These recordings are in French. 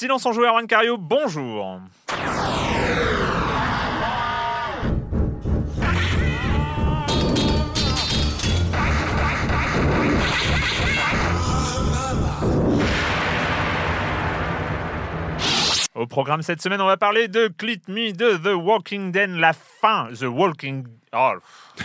Silence en joueur, Juan bonjour. Au programme cette semaine, on va parler de Clit Me de The Walking Dead, la fin. The Walking Oh,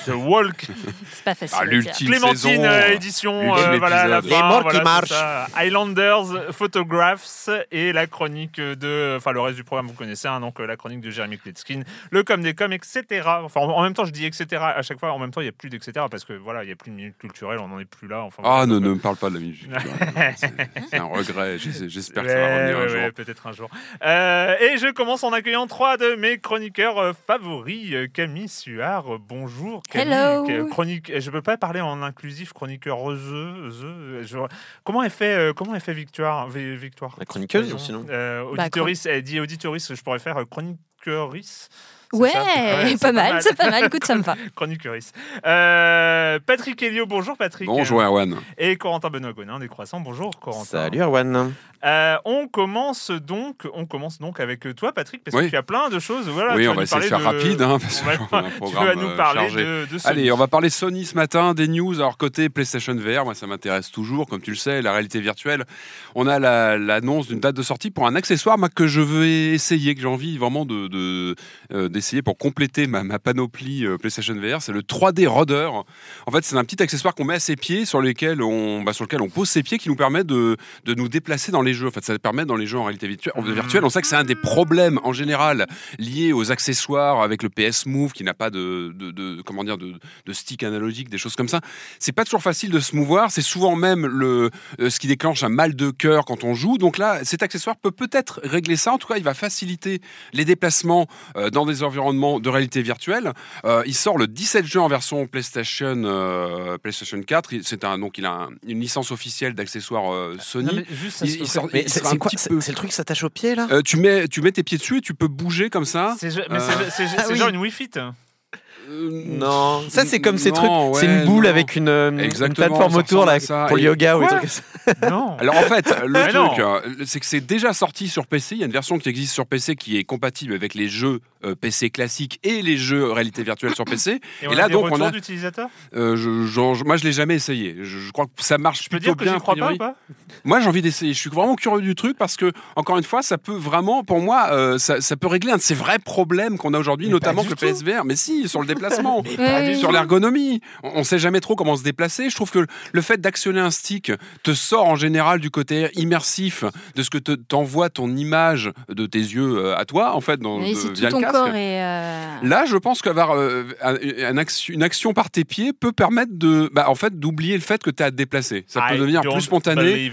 The Walk. C'est pas facile. Ah, l'ultime Clémentine saison, euh, édition, l'ultime euh, voilà, la fin, Les morts voilà, qui marchent. Highlanders, Photographs et la chronique de, enfin le reste du programme vous connaissez, hein, donc euh, la chronique de Jeremy Klitskin, le com des coms, etc. Enfin en, même temps je dis etc. À chaque fois, en même temps il n'y a plus d'etc. parce que voilà il n'y a plus de minute culturelle, on n'en est plus là. Enfin, Ah non, ne euh, me parle pas de la musique. C'est c'est un regret. J'es- J'espère que ça va revenir un ouais, jour. ouais, peut-être un jour. Euh, et je commence en accueillant trois de mes chroniqueurs euh, favoris. Euh, Camille Suard, euh, bonjour. Camille, Hello. Chronique, je peux pas parler en inclusif, chroniqueur the, the, je- comment elle fait, euh, comment elle fait Victoire, Vi- Victoire? La chroniqueuse, sinon Euh, Bah, elle dit auditeurice, je pourrais faire euh, chroniqueurice. C'est Ouais, Ouais, pas mal, c'est pas mal. Écoute, ça me va. Chroniqueurice. Euh, Patrick Helio, bonjour Patrick. Bonjour Erwan. Et Corentin Benoît Gonin des Croissants, bonjour Corentin. Salut Erwan. Euh, on commence donc, on commence donc avec toi, Patrick, parce que Oui. tu as plein de choses. Voilà, oui, on va essayer de parler faire rapide, hein, parce qu'on a un tu vas nous parler chargé. de, de Sony. Allez, on va parler Sony ce matin, des news. Alors, côté PlayStation VR, moi, ça m'intéresse toujours. Comme tu le sais, la réalité virtuelle. On a la- l'annonce d'une date de sortie pour un accessoire moi, que je veux essayer, que j'ai envie vraiment de- de, euh, d'essayer pour compléter ma, ma panoplie euh, PlayStation VR. C'est le 3D Rodder. En fait, c'est un petit accessoire qu'on met à ses pieds, sur, lesquels on, bah, sur lequel on pose ses pieds, qui nous permet de, de nous déplacer dans les jeux. En fait, ça permet dans les jeux en réalité virtuelle. Mhm. virtuelle. On sait que c'est un des problèmes en général liés aux accessoires avec le PS Move qui n'a pas de, de, de- comment dire de, de stick analogique, des choses comme ça. C'est pas toujours facile de se mouvoir. C'est souvent même le euh, ce qui déclenche un mal de cœur quand on joue. Donc là, cet accessoire peut peut-être régler ça. En tout cas, il va faciliter les déplacements euh, dans des environnements de réalité virtuelle. Euh, il sort le 17 juin en version PlayStation euh, PlayStation 4. Il- C'est un donc il a un- une licence officielle d'accessoires euh, Sony. C'est quoi le truc qui s'attache au pied là? Euh, tu mets tu mets tes pieds dessus et tu peux bouger comme ça. c'est Euh, ah oui. genre une Wii Fit. Non, ça c'est comme ces trucs. c'est une boule non. avec une, plateforme autour là ça. pour le yoga ou trucs non. Alors en fait, le truc, c'est que c'est déjà sorti sur PC. Il y a une version qui existe sur PC qui est compatible avec les jeux euh, PC classiques et les jeux réalité virtuelle sur PC. Et, on là, a des donc, on a- d'utilisateurs. Euh, je, genre, moi, je l'ai jamais essayé. Je, je crois que ça marche Je peux plutôt dire que bien. crois pas ou pas? Moi, j'ai envie d'essayer. Je suis vraiment curieux du truc parce que, encore une fois, ça peut vraiment, pour moi, euh, ça, ça peut régler un de ces vrais problèmes qu'on a aujourd'hui, notamment du le. PSVR. Mais si, sur le déplacement. Sur l'ergonomie. On, on sait jamais trop comment se déplacer. Je trouve que le fait d'actionner un stick te sort en général du côté immersif de ce que te- t'envoie ton image de tes yeux euh, à toi, en fait, dans, de- via le casque. Corps euh, Là, je pense qu'avoir euh, un- une action par tes pieds peut permettre de, bah, en fait, d'oublier le fait que tu as à te déplacer. Ça peut I devenir don't plus spontané.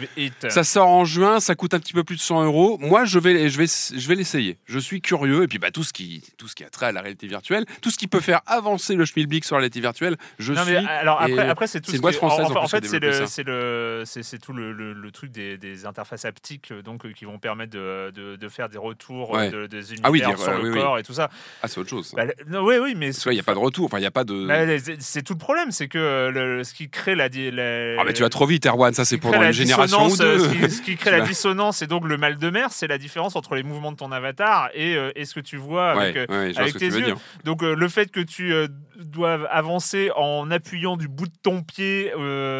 Ça sort en juin, ça coûte un petit peu plus de 100 euros. Moi, je vais, je vais, je vais l'essayer. Je suis curieux. Et puis, bah, tout ce qui, tout ce qui a trait à la réalité virtuelle, tout ce qui peut faire avancer le schmilblick sur la réalité virtuelle, je Non, suis. mais alors après, après c'est tout c'est ce une boîte française, En, en en fait, c'est le, c'est le, c'est c'est tout le, le- le truc des, des interfaces haptiques, euh, donc qui vont permettre de, de, de faire des retours Ouais. de- des univers Ah oui, dire, sur euh, le oui, oui. corps et tout ça. Ah, c'est autre chose. Bah, non, oui, oui, mais Parce il n'y a pas de retour. Enfin, il n'y a pas de. Bah, c'est- tout le problème, c'est que euh, le- ce qui crée la, la- Ah, mais tu vas trop vite, Erwan. Ça, ce c'est pour une génération ou deux. Ce qui, ce qui crée la dissonance et donc le mal de mer, c'est la différence entre les mouvements de ton avatar et, euh, et ce que tu vois avec, Ouais, euh, ouais, avec tes yeux. Donc euh, le fait que tu euh, doives avancer en appuyant du bout de ton pied,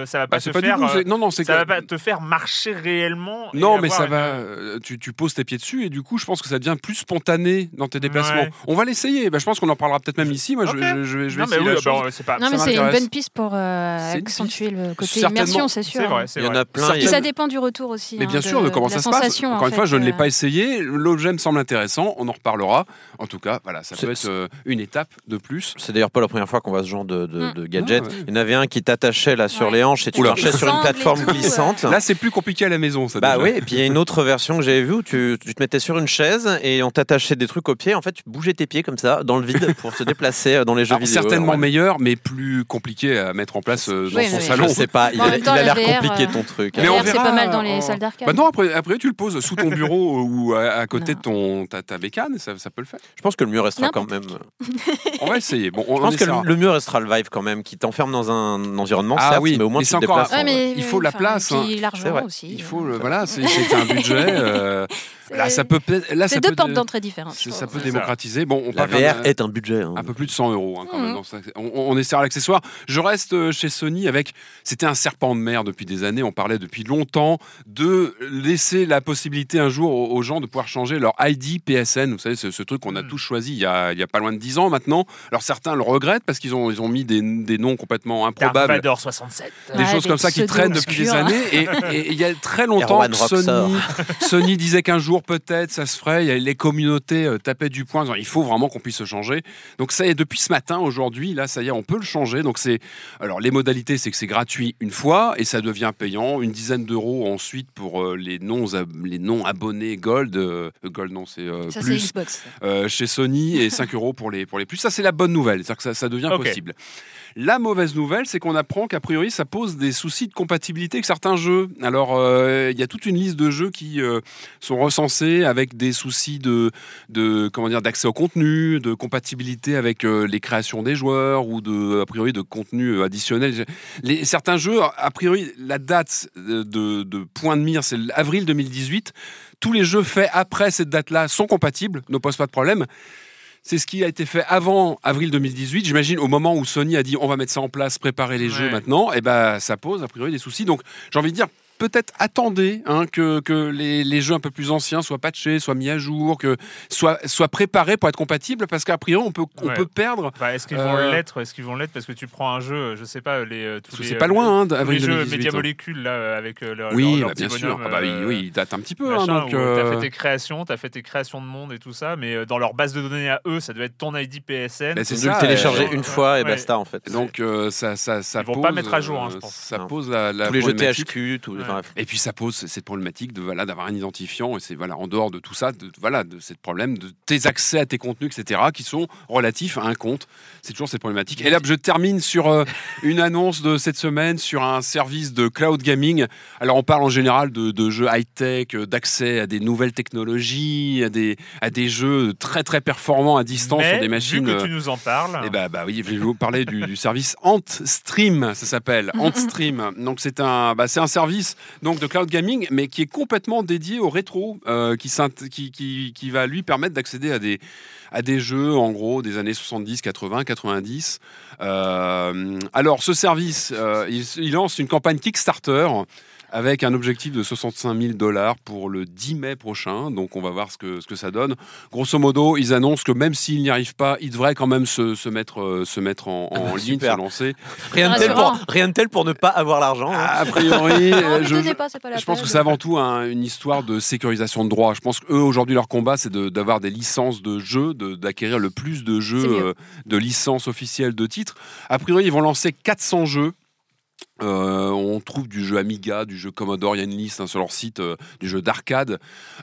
ça va pas Bah, te pas du faire. Non, non, ça que- va pas te faire marcher réellement. Non, mais ça une- va. Tu, tu poses tes pieds dessus et du coup, je pense que ça devient plus spontané dans tes déplacements. Ouais. On va l'essayer. Bah, je pense qu'on en parlera peut-être même ici. Moi, je- je, je vais, je vais Non, mais essayer oui, la bah, chose. c'est pas. Non, mais c'est une bonne piste pour euh, accentuer le côté immersion, c'est sûr. C'est vrai, Il y en a plein. ça dépend du retour aussi. Mais hein, bien sûr, de comment ça la se passe. sensation, Encore en une fois, je ne l'ai euh. pas essayé. L'objet me semble intéressant. On en reparlera. En tout cas, voilà, ça peut être euh, une étape de plus. C'est d'ailleurs pas la première fois qu'on voit ce genre de, Mm. gadget. Ah. Il y en avait un qui t'attachait là sur les hanches et tu marchais sur une plateforme glissante. Là, c'est plus compliqué à la maison, ça. Bah oui, et puis il y a une autre version que j'avais vue où tu, tu te mettais sur une chaise et on t'attachait des trucs aux pieds. En fait, tu bougeais tes pieds comme ça dans le vide pour se déplacer euh, dans les jeux Alors, vidéo. certainement Ouais. meilleur, mais plus compliqué à mettre en place euh, dans Oui, son salon. Je sais pas, il, a- il l'air compliqué euh, ton truc. La Mais on VR, c'est verra, pas mal dans euh, les salles d'arcade. Bah non, après, après tu le poses sous ton bureau ou à, à côté Non. de ton ta, ta bécane, ça, ça peut le faire. Je pense que le mieux restera quand même. On va essayer. Bon, on, Je pense que le, le mieux restera le Vive quand même, qui t'enferme dans un environnement, Ah certes, oui, mais au moins tu te déplaces. il faut la place, Puis hein. C'est l'argent vrai. aussi. Il faut euh, voilà, c'est un budget. Là, ça peut, peut- là, ça C'est deux peut- portes d'entrée différentes. ça peut ça. démocratiser. Bon, on La VR est un budget. hein. un peu plus de 100 euros hein, quand Mhm. même. dans ça. On, on est l'accessoire. Je reste euh, chez Sony avec. C'était un serpent de mer depuis des années. On parlait depuis longtemps de laisser la possibilité un jour aux, aux gens de pouvoir changer leur ID PSN. Vous savez, ce, ce truc qu'on a Mhm. tous choisi il y, a, il y a pas loin de 10 ans maintenant. Alors certains le regrettent parce qu'ils ont, ils ont mis des, des noms complètement Dark improbables. Vador 67. Des Ouais, choses des comme ça qui traînent depuis des années. Et, il y a très longtemps Sony disait qu'un jour peut-être ça se ferait. Les communautés euh, tapaient du poing. Il faut vraiment qu'on puisse se changer. Donc ça y est, depuis ce matin, aujourd'hui, là, ça y est, on peut le changer. Donc c'est, alors les modalités, c'est que c'est gratuit une fois et ça devient payant, une dizaine d'euros ensuite pour euh, les non les non abonnés Gold. euh, Gold non, c'est euh, Ça, c'est plus Xbox. euh, chez Sony et 5 euros pour les, pour les plus. Ça, c'est la bonne nouvelle. C'est-à-dire que ça, ça devient possible. La mauvaise nouvelle, c'est qu'on apprend qu'a priori, ça pose des soucis de compatibilité avec certains jeux. Alors, euh, il y a toute une liste de jeux qui euh, sont recensés avec des soucis de, comment dire, d'accès au contenu, de compatibilité avec euh, les créations des joueurs ou de, a priori, de contenu additionnel. Certains jeux, a priori, la date de, de point de mire, c'est avril 2018. Tous les jeux faits après cette date-là sont compatibles, ne posent pas de problème. C'est ce qui a été fait avant avril 2018. J'imagine au moment où Sony a dit on va mettre ça en place, préparer les jeux maintenant, et ben ça pose a priori des soucis. Donc j'ai envie de dire peut-être attendez hein, que, que les, les jeux un peu plus anciens soient patchés, soient mis à jour, que soient, soient préparés pour être compatibles, parce qu'à priori on peut, on Ouais. peut perdre. Enfin, est-ce qu'ils vont Euh, l'être Est-ce qu'ils vont l'être parce que tu prends un jeu, je sais pas, les euh, tous Parce que les, c'est pas euh, loin hein, tous les d'avril jeux 2018. Media hein. Molecule là euh, avec euh, leur, Oui, leur- leur bah, bien sûr. Ah bah oui, euh, oui, il date un petit peu. hein, machin, donc, euh, fait tes créations, t'as fait tes créations de monde et tout ça, mais euh, dans leur base de données à eux, ça doit être ton ID PSN. bah, c'est Ils ça, le télécharger euh, une fois et basta en fait. Donc euh, ça, ça, ça Ils vont pas mettre à jour, euh, je pense. Ça pose la, Tous les jeux. THQ, tout. Ouais. Bref. Et puis ça pose cette problématique de voilà d'avoir un identifiant et c'est voilà en dehors de tout ça de voilà de cette problème de tes accès à tes contenus etc qui sont relatifs à un compte c'est toujours cette problématique et là je termine sur euh, une annonce de cette semaine sur un service de cloud gaming alors on parle en général de, de jeux high tech d'accès à des nouvelles technologies à des à des jeux très très performants à distance mais, sur des machines Vu que euh, tu nous en parles. eh bah, bah oui, je vais vous parler du, du service AntStream, ça s'appelle AntStream. Donc c'est un, bah, c'est un service donc de cloud gaming, mais qui est complètement dédié au rétro, euh, qui, va lui permettre d'accéder à des, jeux en gros des années 70, 80, 90. Euh, alors ce service, euh, il lance une campagne Kickstarter avec un objectif de 65 000 dollars pour le 10 mai prochain. Donc on va voir ce que, ce que ça donne. Grosso modo, ils annoncent que même s'ils n'y arrivent pas, ils devraient quand même se, se mettre, euh, se mettre en, en ligne, Super. se lancer. Rien de, tel pour, rien de tel pour ne pas avoir l'argent. hein. A priori, Non, euh, je, donnez pas, c'est pas la je pense que c'est avant tout un- une histoire de sécurisation de droits. Je pense qu'eux, aujourd'hui, leur combat, c'est de- d'avoir des licences de jeux, de- d'acquérir le plus de jeux, euh, de licences officielles de titres. A priori, ils vont lancer 400 jeux. Euh, on trouve du jeu Amiga, du jeu Commodore, il y hein, sur leur site, euh, du jeu d'arcade,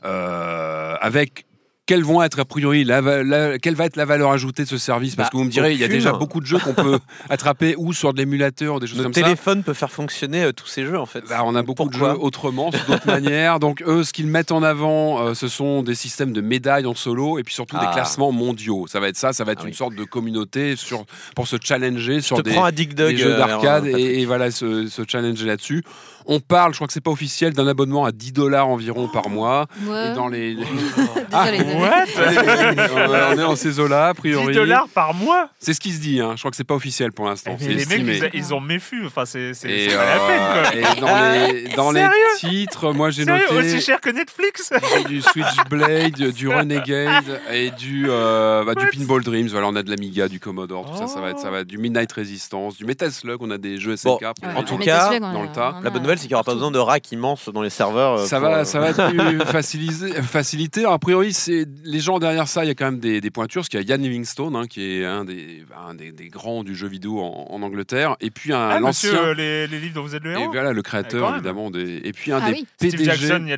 euh, avec quelles vont être a priori la, la- quelle va être la valeur ajoutée de ce service? Parce Bah, que vous me direz, il y a déjà beaucoup de jeux qu'on peut attraper ou sur de l'émulateur, ou des choses Notre comme ça. téléphone peut faire fonctionner euh, tous ces jeux en fait. Bah, on a beaucoup de jeux autrement, sous d'autres manières. Donc eux, ce qu'ils mettent en avant, euh, ce sont des systèmes de médailles en solo et puis surtout des Ah. classements mondiaux. Ça va être ça, ça va être Ah une oui. sorte de communauté sur, pour se challenger sur des, des jeux euh, d'arcade et voilà, se, se challenger là-dessus. On parle, je crois que c'est pas officiel, d'un abonnement à 10 dollars environ par mois. Ouais. Et dans les... Déjà, les- What on est en ces eaux-là, a 10 priori. dollars par mois C'est ce qui se dit, hein. je crois que c'est pas officiel pour l'instant. C'est Les mecs, ils, ils ont méfu. Enfin, c'est pas la peine, quoi. euh, et dans les, dans les titres, moi j'ai noté. aussi cher que Netflix du Switchblade, du Renegade et du, euh, bah, du Pinball Dreams. Voilà, on a de l'Amiga, du Commodore, tout ça, ça va être, Oh. ça va être du Midnight Resistance, du Metal Slug. On a des jeux SNK. Bon, En tout cas, dans le tas. La bonne nouvelle, c'est qu'il n'y aura pas besoin de racks immenses dans les serveurs. euh, Ça pour, va, euh, ça va être plus facilité, facilité. Alors, a priori, c'est les gens derrière ça. Il y a quand même des, des pointures. Parce qu'il y a Ian Livingstone, hein, qui est un des, un des, des grands du jeu vidéo en, en Angleterre, et puis un Ah, l'ancien. euh, les, les livres dont vous êtes le Et héros voilà, le Ah, créateur, évidemment. Des, et puis un Ah des oui. Steve PDG. Jackson, y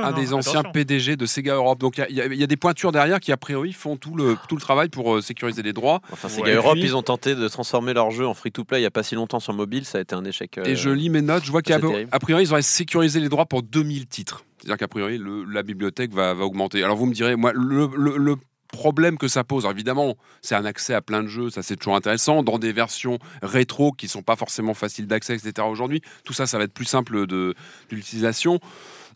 un hein, des anciens attention. PDG de Sega Europe. Donc il y a- y, y des pointures derrière qui a priori font tout le, tout le travail pour sécuriser les droits. Enfin. Sega Europe, puis- ils ont tenté de transformer leur jeu en free-to-play il n'y a pas si longtemps sur mobile. Ça a été un échec. euh, Et je lis mes notes, je vois c'est qu'à a priori ils auraient sécurisé les droits pour 2000 titres. C'est-à-dire qu'a priori la bibliothèque va, va augmenter. Alors vous me direz, moi le, problème que ça pose, évidemment, c'est un accès à plein de jeux, ça c'est toujours intéressant, dans des versions rétro qui sont pas forcément faciles d'accès, etc. Aujourd'hui, tout ça, ça va être plus simple d'utilisation.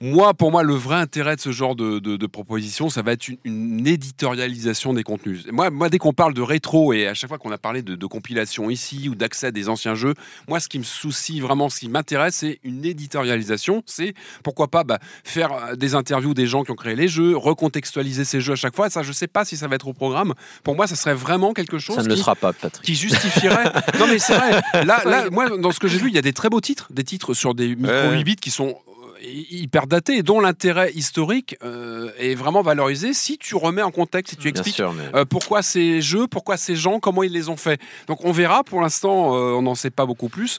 Moi, pour moi, le vrai intérêt de ce genre de, de, de proposition, ça va être une, une éditorialisation des contenus. Moi, moi dès qu'on parle de rétro et à chaque fois qu'on a parlé de, de compilation ici ou d'accès à des anciens jeux, moi, ce qui me soucie vraiment, ce qui m'intéresse, c'est une éditorialisation. C'est pourquoi pas bah, faire euh, des interviews des gens qui ont créé les jeux, recontextualiser ces jeux à chaque fois. Ça, je sais pas si ça va être au programme. Pour moi, ça serait vraiment quelque chose Ça ne le qui- sera pas, Patrick. qui justifierait. non, mais c'est vrai. Là, là, moi, dans ce que j'ai vu, il y a des très beaux titres, des titres sur des micro Ouais. 8 bits qui sont hyper datés et dont l'intérêt historique euh, est vraiment valorisé si tu remets en contexte, si tu expliques sûr, mais euh, pourquoi ces jeux, pourquoi ces gens, comment ils les ont fait. Donc on verra. Pour l'instant, euh, on n'en sait pas beaucoup plus.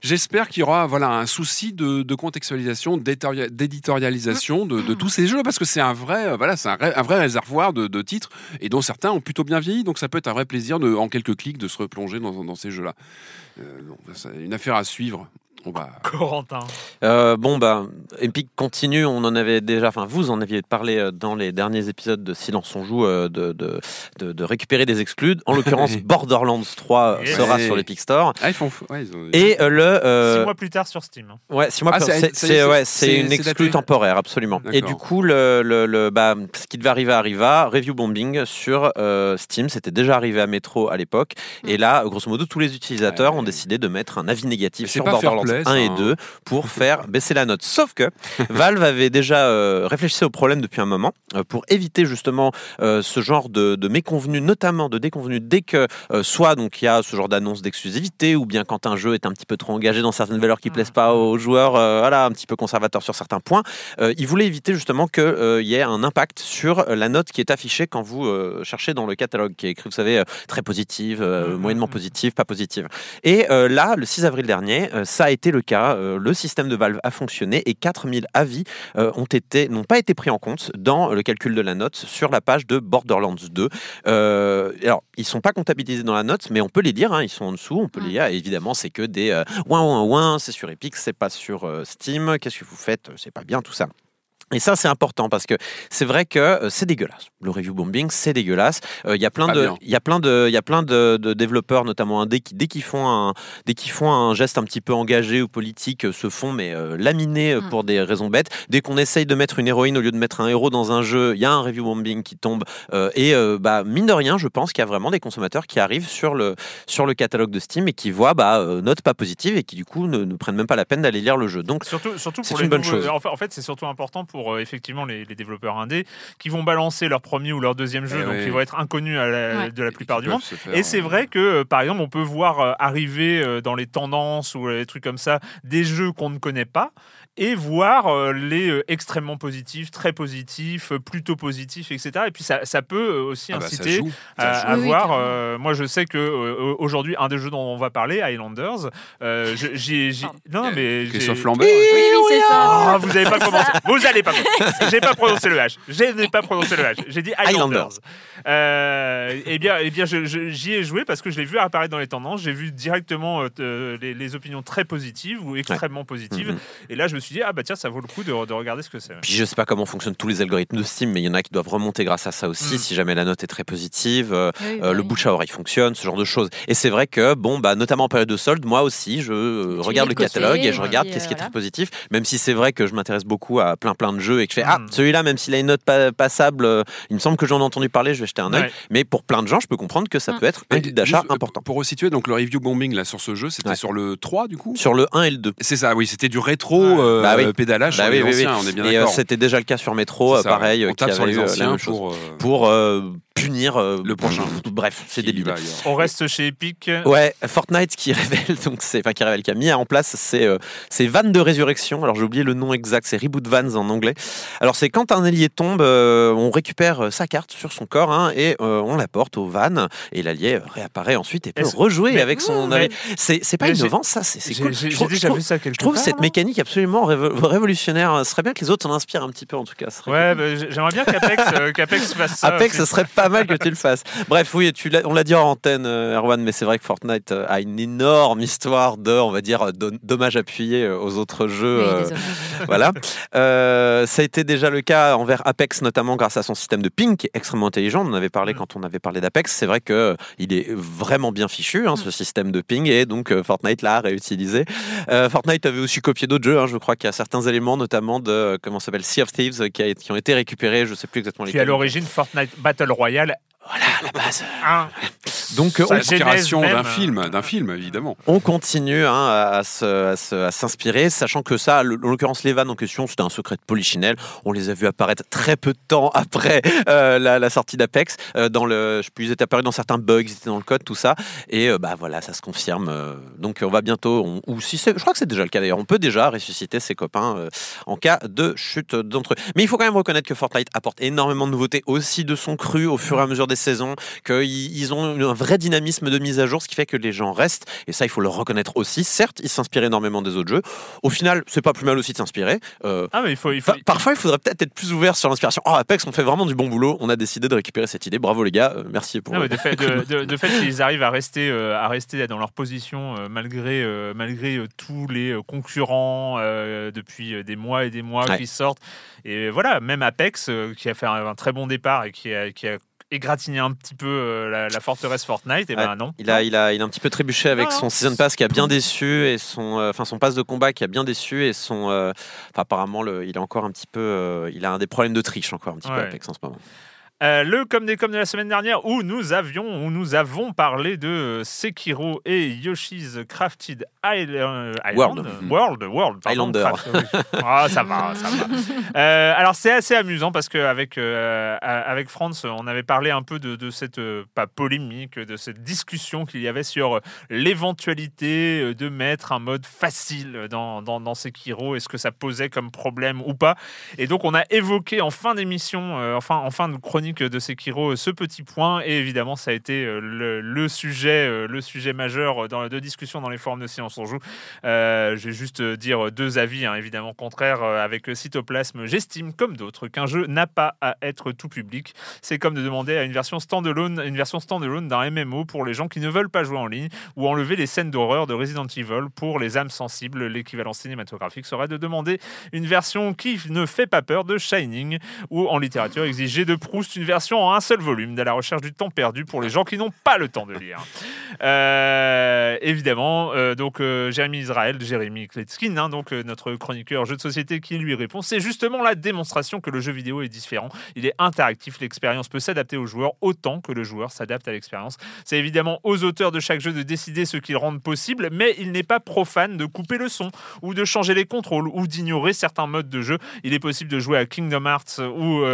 J'espère qu'il y aura voilà, un souci de, de contextualisation, d'éditori- d'éditorialisation de, de tous ces jeux, parce que c'est un vrai, voilà, c'est un, vrai réservoir de, de titres, et dont certains ont plutôt bien vieilli, donc ça peut être un vrai plaisir, de, en quelques clics, de se replonger dans, dans ces jeux-là. Euh, donc, une affaire à suivre. On va... Corentin. Euh, bon, bah, Epic continue. On en avait déjà, enfin, vous en aviez parlé euh, dans les derniers épisodes de Silence on joue, euh, de, de, de, de récupérer des exclus. En l'occurrence, Borderlands 3 Yes. sera sur l'Epic Store. Ah, ils font... ouais, ils ont- Et euh, le. euh, Six mois plus tard sur Steam. Ouais, six mois Ah, plus- c'est- c'est ouais, une exclue temporaire, absolument. Et du coup, le, le, le- bah, ce qui devait arriver arriva. Review bombing sur euh, Steam, c'était déjà arrivé à Metro à l'époque. Et là, grosso modo, tous les utilisateurs Ouais. ont décidé de mettre un avis négatif sur Borderlands play, 1 ça, et hein. 2 pour faire baisser la note. Sauf que Valve avait déjà euh, réfléchi au problème depuis un moment euh, pour éviter justement euh, ce genre de, de méconvenus, notamment de déconvenus, dès que euh, soit donc il y a ce genre d'annonce d'exclusivité ou bien quand un jeu est un petit peu trop engagé dans certaines valeurs qui plaisent pas aux joueurs, euh, voilà, un petit peu conservateur sur certains points. Euh, il voulait éviter justement qu'il y ait un impact sur la note qui est affichée quand vous euh, cherchez dans le catalogue, qui est écrit, vous savez, euh, très positive, euh, Mhm. moyennement positive, pas positive. Et euh, là, le 6 avril dernier, euh, ça a été le cas. Euh, le système de Valve a fonctionné et 4000 avis euh, ont été, n'ont pas été pris en compte dans le calcul de la note sur la page de Borderlands 2. Euh, alors, ils sont pas comptabilisés dans la note, mais on peut les lire. hein, ils sont en dessous, on peut les lire. Et évidemment, c'est que des ouin ouin ouin. C'est sur Epic, c'est pas sur Steam. Qu'est-ce que vous faites? C'est pas bien tout ça. Et ça, c'est important parce que c'est vrai que euh, c'est dégueulasse. Le review bombing, c'est dégueulasse. Euh, Il y a plein de, il y a plein de, il y a plein de, de développeurs, notamment indés, qui dès qu'ils font un, dès qu'ils font un geste un petit peu engagé ou politique, euh, se font mais euh, laminer euh, Mm. pour des raisons bêtes. Dès qu'on essaye de mettre une héroïne au lieu de mettre un héros dans un jeu, il y a un review bombing qui tombe. Euh, et euh, bah mine de rien, je pense qu'il y a vraiment des consommateurs qui arrivent sur le sur le catalogue de Steam et qui voient bah euh, note pas positive et qui du coup ne, ne prennent même pas la peine d'aller lire le jeu. Donc Surtout, surtout C'est une les bonne nouveaux- chose. En fait, en fait, c'est surtout important pour euh, effectivement les, les développeurs indés qui vont balancer leur premier ou leur deuxième jeu, Eh donc oui. ils vont être inconnus à la- Ouais. de la plupart du monde. faire, Et c'est vrai que, euh, par exemple, on peut voir euh, arriver dans les tendances ou les trucs comme ça des jeux qu'on ne connaît pas et voir euh, les euh, extrêmement positifs, très positifs, euh, plutôt positifs, etc. Et puis ça, ça peut aussi Ah bah, ça inciter joue. à, Ça joue. à oui, voir. euh, moi, je sais que euh, aujourd'hui, un des jeux dont on va parler, Highlanders, euh, j'ai, non, non, mais Christophe Lambert. Oui, oui, c'est ça. ah, vous n'avez pas commencé. Vous n'allez pas. J'ai pas prononcé le H. Je n'ai pas prononcé le H. J'ai dit Highlanders. Euh, eh bien, eh bien, j'y ai joué parce que je l'ai vu apparaître dans les tendances. J'ai vu directement euh, te- les, les opinions très positives ou extrêmement positives. Mhm. Et là, je me suis dit ah bah tiens, ça vaut le coup de, de regarder ce que c'est. Puis je sais pas comment fonctionnent tous les algorithmes de Steam, mais il y en a qui doivent remonter grâce à ça aussi, Mm. si jamais la note est très positive, euh, Oui, euh, le bouche à oreille fonctionne, ce genre de choses. Et c'est vrai que, bon, bah, notamment en période de solde, moi aussi, je euh, Tu regarde le catalogue et je regarde qu'est-ce qui est très positif, même si c'est vrai que je m'intéresse beaucoup à plein plein de jeux et que je fais, ah, Mm. celui-là, même s'il a une note pas- passable, euh, il me semble que j'en ai entendu parler, je vais jeter un œil. Ouais. Mais pour plein de gens, je peux comprendre que ça Mm. peut être un guide d'achat important. Pour resituer, donc le review bombing là sur ce jeu, c'était Ouais. sur le 3 du coup? Sur le 1 et le 2. C'est ça, oui, c'était du rétro Ouais. euh, Bah oui. pédalage Bah sur oui, les oui, oui. anciens, on est bien Et euh, d'accord. c'était déjà le cas sur Métro, C'est euh, ça, pareil, on euh, qui tape sur avait les eu euh, la anciens même chose. pour, euh, Pour euh, punir euh, Le prochain. Bref, c'est débile. On reste chez Epic. Ouais, Fortnite qui révèle donc c'est enfin qui révèle qui a mis en place ces euh, ces vannes de résurrection. Alors j'ai oublié le nom exact, c'est reboot vans en anglais. Alors c'est quand un allié tombe, euh, on récupère euh, sa carte sur son corps hein, et euh, on la porte au van et l'allié réapparaît ensuite et peut rejouer mais- avec son. mais- allié. C'est c'est pas mais innovant ça, c'est cool. j'ai- déjà vu ça quelque je trouve part, cette mécanique absolument révo- révolutionnaire. Ce serait bien que les autres s'en inspirent un petit peu en tout cas. Ouais, bah, j'ai- j'aimerais bien qu'Apex euh, qu'Apex fasse ça. Apex, ce serait pas pas mal que tu le fasses. Bref, oui, tu l'as- on l'a dit en antenne, euh, Erwan, mais c'est vrai que Fortnite euh, a une énorme histoire de, on va dire, don- dommage appuyé euh, aux autres jeux. Oui, euh, voilà. Euh, ça a été déjà le cas envers Apex, notamment grâce à son système de ping qui est extrêmement intelligent. On en avait parlé Mm. quand on avait parlé d'Apex. C'est vrai que euh, il est vraiment bien fichu, hein, ce système de ping, et donc euh, Fortnite l'a réutilisé. Euh, Fortnite avait aussi copié d'autres jeux. hein. Je crois qu'il y a certains éléments, notamment de euh, comment s'appelle Sea of Thieves, euh, qui, a- qui ont été récupérés. Je sais plus exactement Qui est à l'origine Fortnite Battle Royale. eller Voilà la base. Hein. Donc euh, Inspiration genèse d'un même. film, d'un film évidemment. on continue hein, à, se- à se- à s'inspirer, sachant que ça, en l'occurrence les vannes en question, c'était un secret de Polichinelle. On les a vus apparaître très peu de temps après euh, la, la sortie d'Apex. Euh, dans le, je ils étaient apparus dans certains bugs, ils étaient dans le code, tout ça. Et euh, bah voilà, ça se confirme. euh, donc on va bientôt, on- ou si c'est, je crois que c'est déjà le cas d'ailleurs, on peut déjà ressusciter ses copains euh, en cas de chute d'entre eux. Mais il faut quand même reconnaître que Fortnite apporte énormément de nouveautés aussi de son cru au fur et à mesure des saisons, qu'ils ils ont un vrai dynamisme de mise à jour, ce qui fait que les gens restent. Et ça, il faut le reconnaître aussi. Certes, ils s'inspirent énormément des autres jeux. Au final, c'est pas plus mal aussi de s'inspirer. Euh, Ah, mais il faut. Il faut... Enfin, parfois, il faudrait peut-être être plus ouvert sur l'inspiration. Oh, Apex, on fait vraiment du bon boulot. On a décidé de récupérer cette idée. Bravo les gars. Euh, merci pour. Non, mais de fait, de, de- de fait qu'ils arrivent à rester, euh, à rester dans leur position malgré, malgré tous les concurrents depuis des mois et des mois Ouais. qui sortent. Et voilà, même Apex, qui a fait un, un très bon départ et qui a, qui a égratigné un petit peu euh, la, la forteresse Fortnite, et ben Ouais. non. Il a, il, a, il a un petit peu trébuché avec Non, son non. season pass qui a bien déçu et son, euh, enfin son pass de combat qui a bien déçu et son, euh, enfin, apparemment le, il a encore un petit peu, euh, il a un des problèmes de triche encore un petit peu. Apex en ce moment. Euh, le comme des comme de la semaine dernière où nous avions où nous avons parlé de euh, Sekiro et Yoshi's Crafted Island, Island? World. World World pardon, oui. ah ça va ça va. Euh, alors c'est assez amusant parce qu'avec euh, avec France on avait parlé un peu de, de cette euh, pas polémique de cette discussion qu'il y avait sur l'éventualité euh, de mettre un mode facile dans, dans, dans Sekiro. Est-ce que ça posait comme problème ou pas? Et donc, on a évoqué en fin d'émission, euh, enfin, en fin de chronique de Sekiro, euh, ce petit point. Et évidemment, ça a été euh, le, sujet, euh, le sujet majeur de discussion dans les forums de Silence on Joue. Euh, je vais juste dire deux avis, hein, évidemment contraires. avec Cytoplasme, j'estime, comme d'autres, qu'un jeu n'a pas à être tout public. C'est comme de demander à une version standalone, une version standalone d'un MMO pour les gens qui ne veulent pas jouer en ligne ou enlever les scènes d'horreur de Resident Evil pour les âmes sensibles. L'équivalent cinématographique serait de demander une version qui ne fait pas peur de Shining ou en littérature exiger de Proust une version en un seul volume de la recherche du temps perdu pour les gens qui n'ont pas le temps de lire. Euh, évidemment, euh, donc euh, Jérémy Israël, Jérémy Kletskin, hein, donc euh, notre chroniqueur jeu de société qui lui répond, c'est justement la démonstration que le jeu vidéo est différent. Il est interactif, l'expérience peut s'adapter aux joueurs autant que le joueur s'adapte à l'expérience. C'est évidemment aux auteurs de chaque jeu de décider ce qu'ils rendent possible, mais il n'est pas profane de couper le son ou de changer les contrôles ou d'ignorer certains modes de jeu. Il est possible de jouer à Kingdom Hearts ou,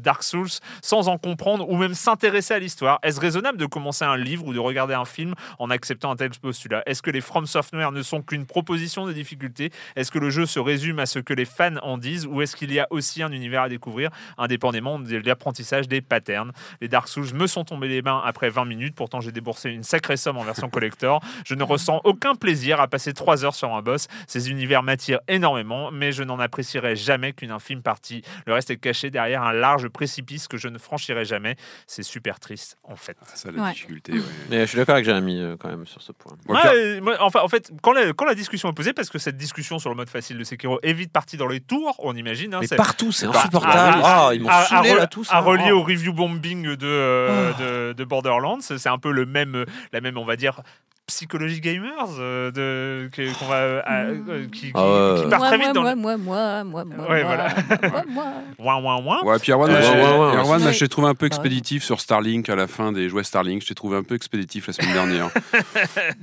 Dark Souls sans en comprendre ou même s'intéresser à l'histoire. Est-ce raisonnable de commencer un livre ou de regarder un film en acceptant un tel postulat? Est-ce que les From Software ne sont qu'une proposition de difficulté? Est-ce que le jeu se résume à ce que les fans en disent ou est-ce qu'il y a aussi un univers à découvrir indépendamment de l'apprentissage des patterns? Les Dark Souls me sont tombés les mains après 20 minutes, pourtant j'ai déboursé une sacrée somme en version collector. Je ne ressens aucun plaisir à passer 3 heures sur un boss. Ces univers m'attirent énormément, mais je n'en apprécierai jamais qu'une infime partie. Le reste est caché derrière un large précipice que je ne franchirai jamais. C'est super triste, en fait. Ah, ça, la Ouais. difficulté. ouais. Mais je suis d'accord avec Jérémy euh, quand même sur ce point. Bon, Ouais, Pierre- euh, moi, enfin, en fait, quand la, quand la discussion est posée, parce que cette discussion sur le mode facile de Sekiro est vite partie dans les tours, on imagine. hein, Mais c'est- partout, c'est insupportable. à- Ah, ils m'ont à, là tous. à relier Oh. au review bombing de, euh, de, de Borderlands, c'est un peu le même, la même, on va dire, psychologie gamers euh, de, que- qu'on va, euh, euh, qui, qui- Ah ouais. qui part moi, très vite moi, dans moi, le. moi, moi, moi, moi, Ouais, moi, voilà. moi, moi. Ouais, puis Erwan, moi, j'ai- ouais. Erwan, moi, je t'ai trouvé un peu Bah ouais. expéditif sur Starlink à la fin des jouets Starlink. Je t'ai trouvé un peu expéditif la semaine dernière.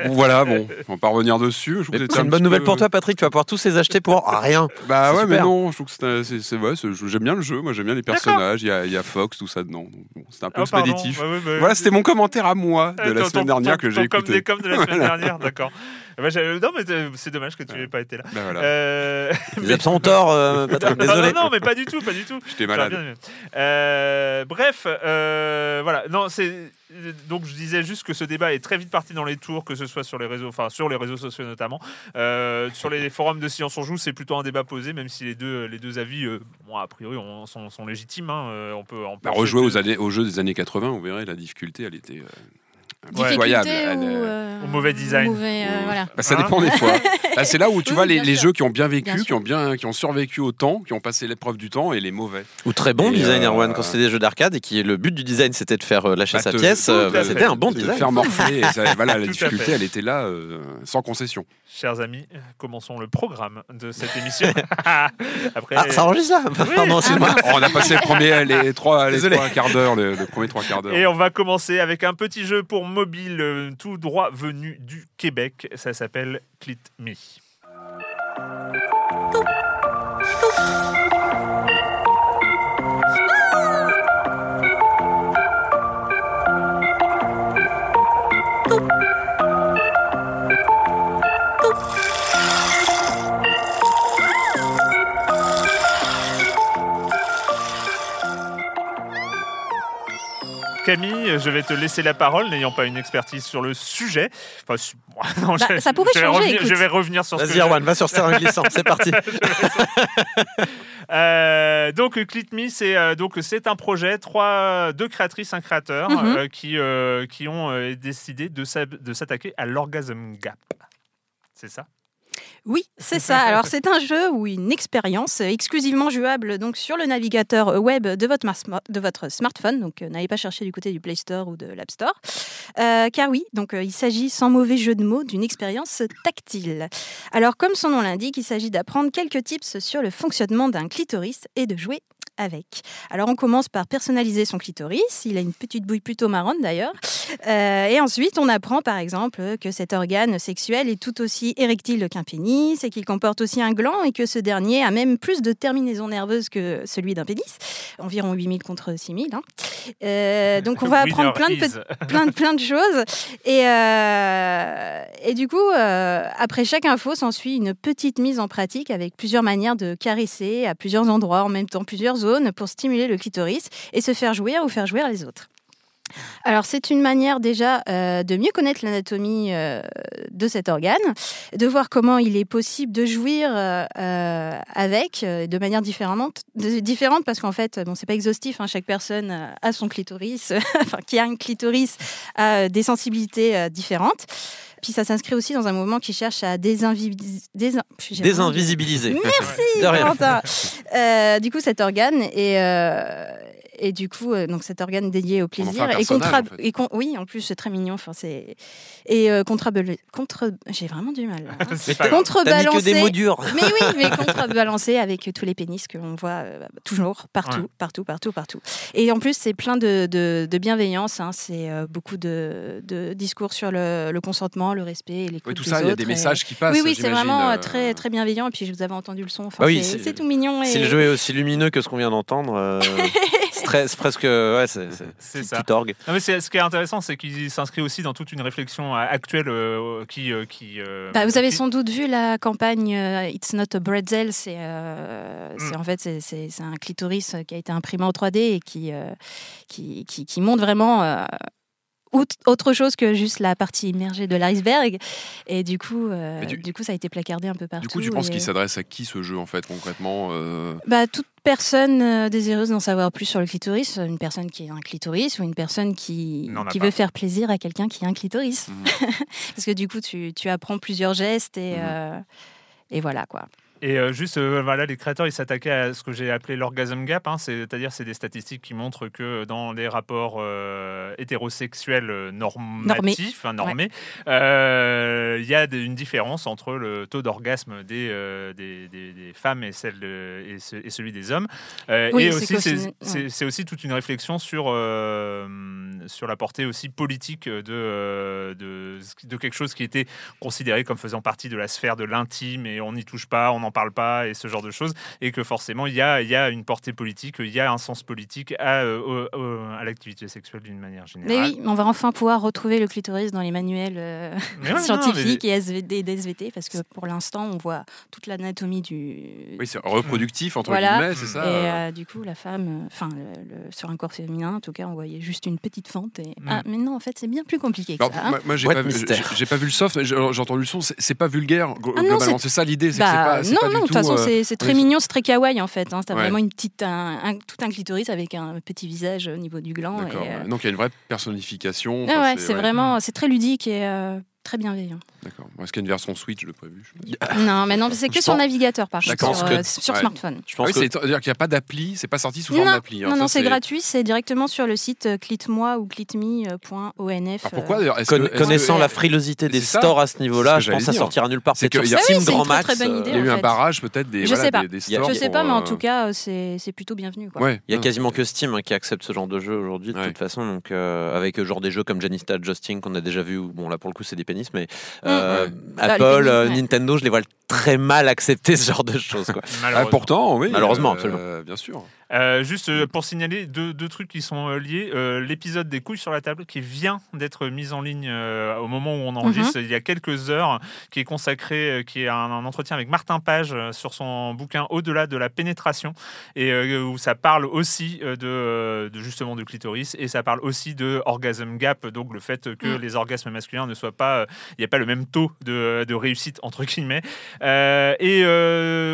bon, voilà, bon, on va pas revenir dessus. Je Mais C'est un une bonne nouvelle peu- pour toi, Patrick. Tu vas pouvoir tous les acheter pour rien. Bah C'est ouais, mais super. non, je trouve que c'est un- c'est c'est- ouais, c'est- j'aime bien le jeu. Moi, j'aime bien les personnages. Il y a, il y a Fox, tout ça dedans. Bon, C'était un peu pardon. expéditif. Ouais, ouais, ouais. Voilà, c'était mon commentaire à moi de la semaine dernière que j'ai écouté. La semaine dernière, d'accord. Eh ben, j'ai- non, mais euh, c'est dommage que tu n'aies pas été là. Ben voilà, Euh, Les absents ont tort, euh, Patrick, non, désolé. non, non, mais pas du tout, pas du tout. j'étais malade. bien. Euh, bref, euh, voilà. Non, c'est donc je disais juste que ce débat est très vite parti dans les tours, que ce soit sur les réseaux, enfin sur les réseaux sociaux notamment, Euh, sur les forums de Silence on joue, c'est plutôt un débat posé, même si les deux les deux avis, euh, bon, a priori, on- sont, sont légitimes. hein. Euh, on peut, on peut Bah, rejouer aux, années, aux jeux des années 80, vous verrez, la difficulté, elle était euh, Incroyable. ou, euh, euh, Au mauvais design. mauvais, euh, ou- voilà. Bah, ça Hein dépend des fois. Là, c'est là où tu Oui, vois les, les jeux qui ont bien vécu, Bien qui ont bien, qui ont survécu au temps, qui ont passé l'épreuve du temps, et les mauvais. Ou très bon Et, design, euh, Erwan, quand c'était des jeux d'arcade et qui le but du design c'était de faire euh, lâcher Bah, sa te- pièce, euh, bah, c'était un bon de design. faire morfler. ça- voilà, la difficulté, elle était là, euh, sans concession. Chers amis, commençons le programme de cette émission. Après, Ah, ça enregistre là Pardon, excuse-moi. Oh, on a passé le premier, les trois, les Désolé. trois quarts d'heure, le, le premier trois quarts d'heure. Et on va commencer avec un petit jeu pour mobile euh, tout droit venu du Québec. Ça s'appelle Clit Me. Je vais te laisser la parole, n'ayant pas une expertise sur le sujet. Enfin, su- non, Bah, je- ça pourrait je vais changer, revenir- je vais revenir sur ce Vas-y, Erwan, va sur terrain glissant, c'est parti. Euh, donc Clit Me, c'est euh, donc c'est un projet, trois, deux créatrices, un créateur, Mhm. euh, qui euh, qui ont euh, décidé de s'attaquer à l'orgasm gap. C'est ça? Oui, c'est ça. Alors, c'est un jeu ou une expérience exclusivement jouable donc sur le navigateur web de votre, mar- de votre smartphone. Donc, euh, n'allez pas chercher du côté du Play Store ou de l'App Store. Euh, car oui, donc euh, il s'agit sans mauvais jeu de mots d'une expérience tactile. Alors, comme son nom l'indique, il s'agit d'apprendre quelques tips sur le fonctionnement d'un clitoris et de jouer avec. Alors, on commence par personnaliser son clitoris. Il a une petite bouille plutôt marronne d'ailleurs. Euh, et ensuite, on apprend par exemple que cet organe sexuel est tout aussi érectile qu'un pénis et qu'il comporte aussi un gland et que ce dernier a même plus de terminaisons nerveuses que celui d'un pénis, environ 8000 contre 6000. hein. Euh, donc on va apprendre plein de, is. petits- plein, de, plein de choses. Et, euh, et du coup, après chaque info, s'ensuit une petite mise en pratique avec plusieurs manières de caresser à plusieurs endroits, en même temps plusieurs zones, pour stimuler le clitoris et se faire jouir ou faire jouir les autres. Alors c'est une manière déjà euh, de mieux connaître l'anatomie euh, de cet organe, de voir comment il est possible de jouir euh, avec de manière différente, différente parce qu'en fait bon c'est pas exhaustif, hein, chaque personne a son clitoris, enfin qui a un clitoris a des sensibilités différentes. Puis ça s'inscrit aussi dans un mouvement qui cherche à désinvisibiliser. Merci, De rien. Valentin. Euh, du coup, cet organe est. euh, et du coup, euh, donc cet organe dédié au plaisir et contra- en fait. et con- oui, en plus c'est très mignon. Enfin, c'est et euh, contre. J'ai vraiment du mal. hein. Dit que des mots contrebalancer. durs. Mais oui, mais contrebalancer avec tous les pénis que l'on voit euh, toujours, partout, Ouais. partout, partout, partout. Et en plus, c'est plein de, de- de bienveillance. hein. C'est euh, beaucoup de, de discours sur le, le consentement, le respect et l'écoute Oui, tout des ça, il y a des et- messages qui passent. oui, oui, c'est vraiment très, très bienveillant. Et puis, je vous avais entendu le son. Enfin, Ah oui, c'est tout mignon. Si le jeu est aussi lumineux que ce qu'on vient d'entendre, euh, très- c'est presque. Ouais, c'est c'est- C'est ça. petit orgue. Non, mais c'est- ce qui est intéressant, c'est qu'il s'inscrit aussi dans toute une réflexion euh, actuelle euh, qui. euh, qui euh, Bah, vous avez qui- sans doute vu la campagne euh, It's Not a Bretzel. C'est euh, c'est- Mm. en fait c'est- c'est c'est un clitoris qui a été imprimé en 3D et qui, euh, qui, qui, qui montre vraiment euh, autre chose que juste la partie immergée de l'iceberg. Et du coup, euh, du... du- coup, ça a été placardé un peu partout. Du coup, tu penses qu'il s'adresse à qui ce jeu en fait concrètement euh, bah, toute personne euh, désireuse d'en savoir plus sur le clitoris, une personne qui a un clitoris ou une personne qui, qui pas. veut faire plaisir à quelqu'un qui a un clitoris. Mhm. Parce que du coup, tu, tu apprends plusieurs gestes et, euh, et voilà quoi. Et euh, juste, euh, voilà, les créateurs, ils s'attaquaient à ce que j'ai appelé l'orgasm gap, hein, c'est-à-dire c'est des statistiques qui montrent que dans les rapports euh, hétérosexuels euh, normatifs, hein, normés, il y a des- une différence entre le taux d'orgasme des, des, des- des femmes et, celle de- et, ce- et celui des hommes. Oui, et aussi, c'est aussi toute une réflexion sur, sur la portée aussi politique de, de, de quelque chose qui était considéré comme faisant partie de la sphère de l'intime et on n'y touche pas, on n'en n'en parle pas et ce genre de choses, et que forcément il y a, il y a une portée politique, il y a un sens politique à, euh, à l'activité sexuelle d'une manière générale. Mais oui, on va enfin pouvoir retrouver le clitoris dans les manuels euh, Mais ouais, non, scientifiques et SVD, d'SVT, parce que pour l'instant, on voit toute l'anatomie du. Oui, c'est reproductif, entre Voilà. guillemets, c'est et ça euh, du coup, la femme, enfin, sur un corps féminin, en tout cas, on voyait juste une petite fente. Et... Mm. Ah, mais non, en fait, c'est bien plus compliqué que ça. hein. moi, moi, j'ai pas, vu- pas le soft, j'ai entendu le son. C'est pas vulgaire Ah globalement. c'est- ça l'idée. c'est que c'est Bah, pas- non, non, de toute tout, façon, euh, c'est très mignon, c'est très kawaii en fait. Hein. T'as Ouais. vraiment une petite, un, un- tout un clitoris avec un petit visage au niveau du gland. Et, euh. Donc il y a une vraie personnification. ah Enfin, ouais, c'est vraiment, c'est très ludique et euh, très bienveillant. D'accord. Est-ce qu'il y a une version Switch de prévu non, mais non, c'est que Je sur pense- navigateur par contre, sur, que- euh, sur ouais. smartphone. Je Ah pense oui, que C'est-à-dire qu'il n'y a pas d'appli, c'est pas sorti sous forme d'appli. hein. non, non, c'est gratuit, c'est directement sur le site euh, clitmoi ou clitme.onf. Alors pourquoi d'ailleurs que- connaissant la frilosité des stores à ce niveau-là, je pense que ça sortira nulle part. C'est qu'il y a- Ah oui, euh. Il y a eu un barrage peut-être des, stores Je sais pas, mais en euh, tout cas, euh, c'est c'est plutôt bienvenu. Il y a quasiment que Steam qui accepte ce genre de jeu aujourd'hui, de toute façon. Donc, euh, avec euh, genre des jeux comme Janista Justin qu'on a déjà vu. Bon, là pour le coup, c'est des pénis, mais euh, Ouais. Ah, les Apple, pénis, euh. Nintendo, je les vois très mal accepter ce genre de choses. Quoi. Ah, Malheureusement. pourtant, oui. Malheureusement, euh, absolument. Bien sûr. Euh, juste euh, pour signaler deux, deux trucs qui sont euh, liés. Euh, L'épisode des couilles sur la table qui vient d'être mis en ligne euh, au moment où on enregistre il y a quelques heures, qui est consacré, qui est un, un entretien avec Martin Page sur son bouquin Au-delà de la pénétration et où ça parle aussi de, de justement de clitoris et ça parle aussi de orgasm gap, donc le fait que Mm. les orgasmes masculins ne soient pas, il n'y a pas le même taux de, de réussite entre guillemets. Et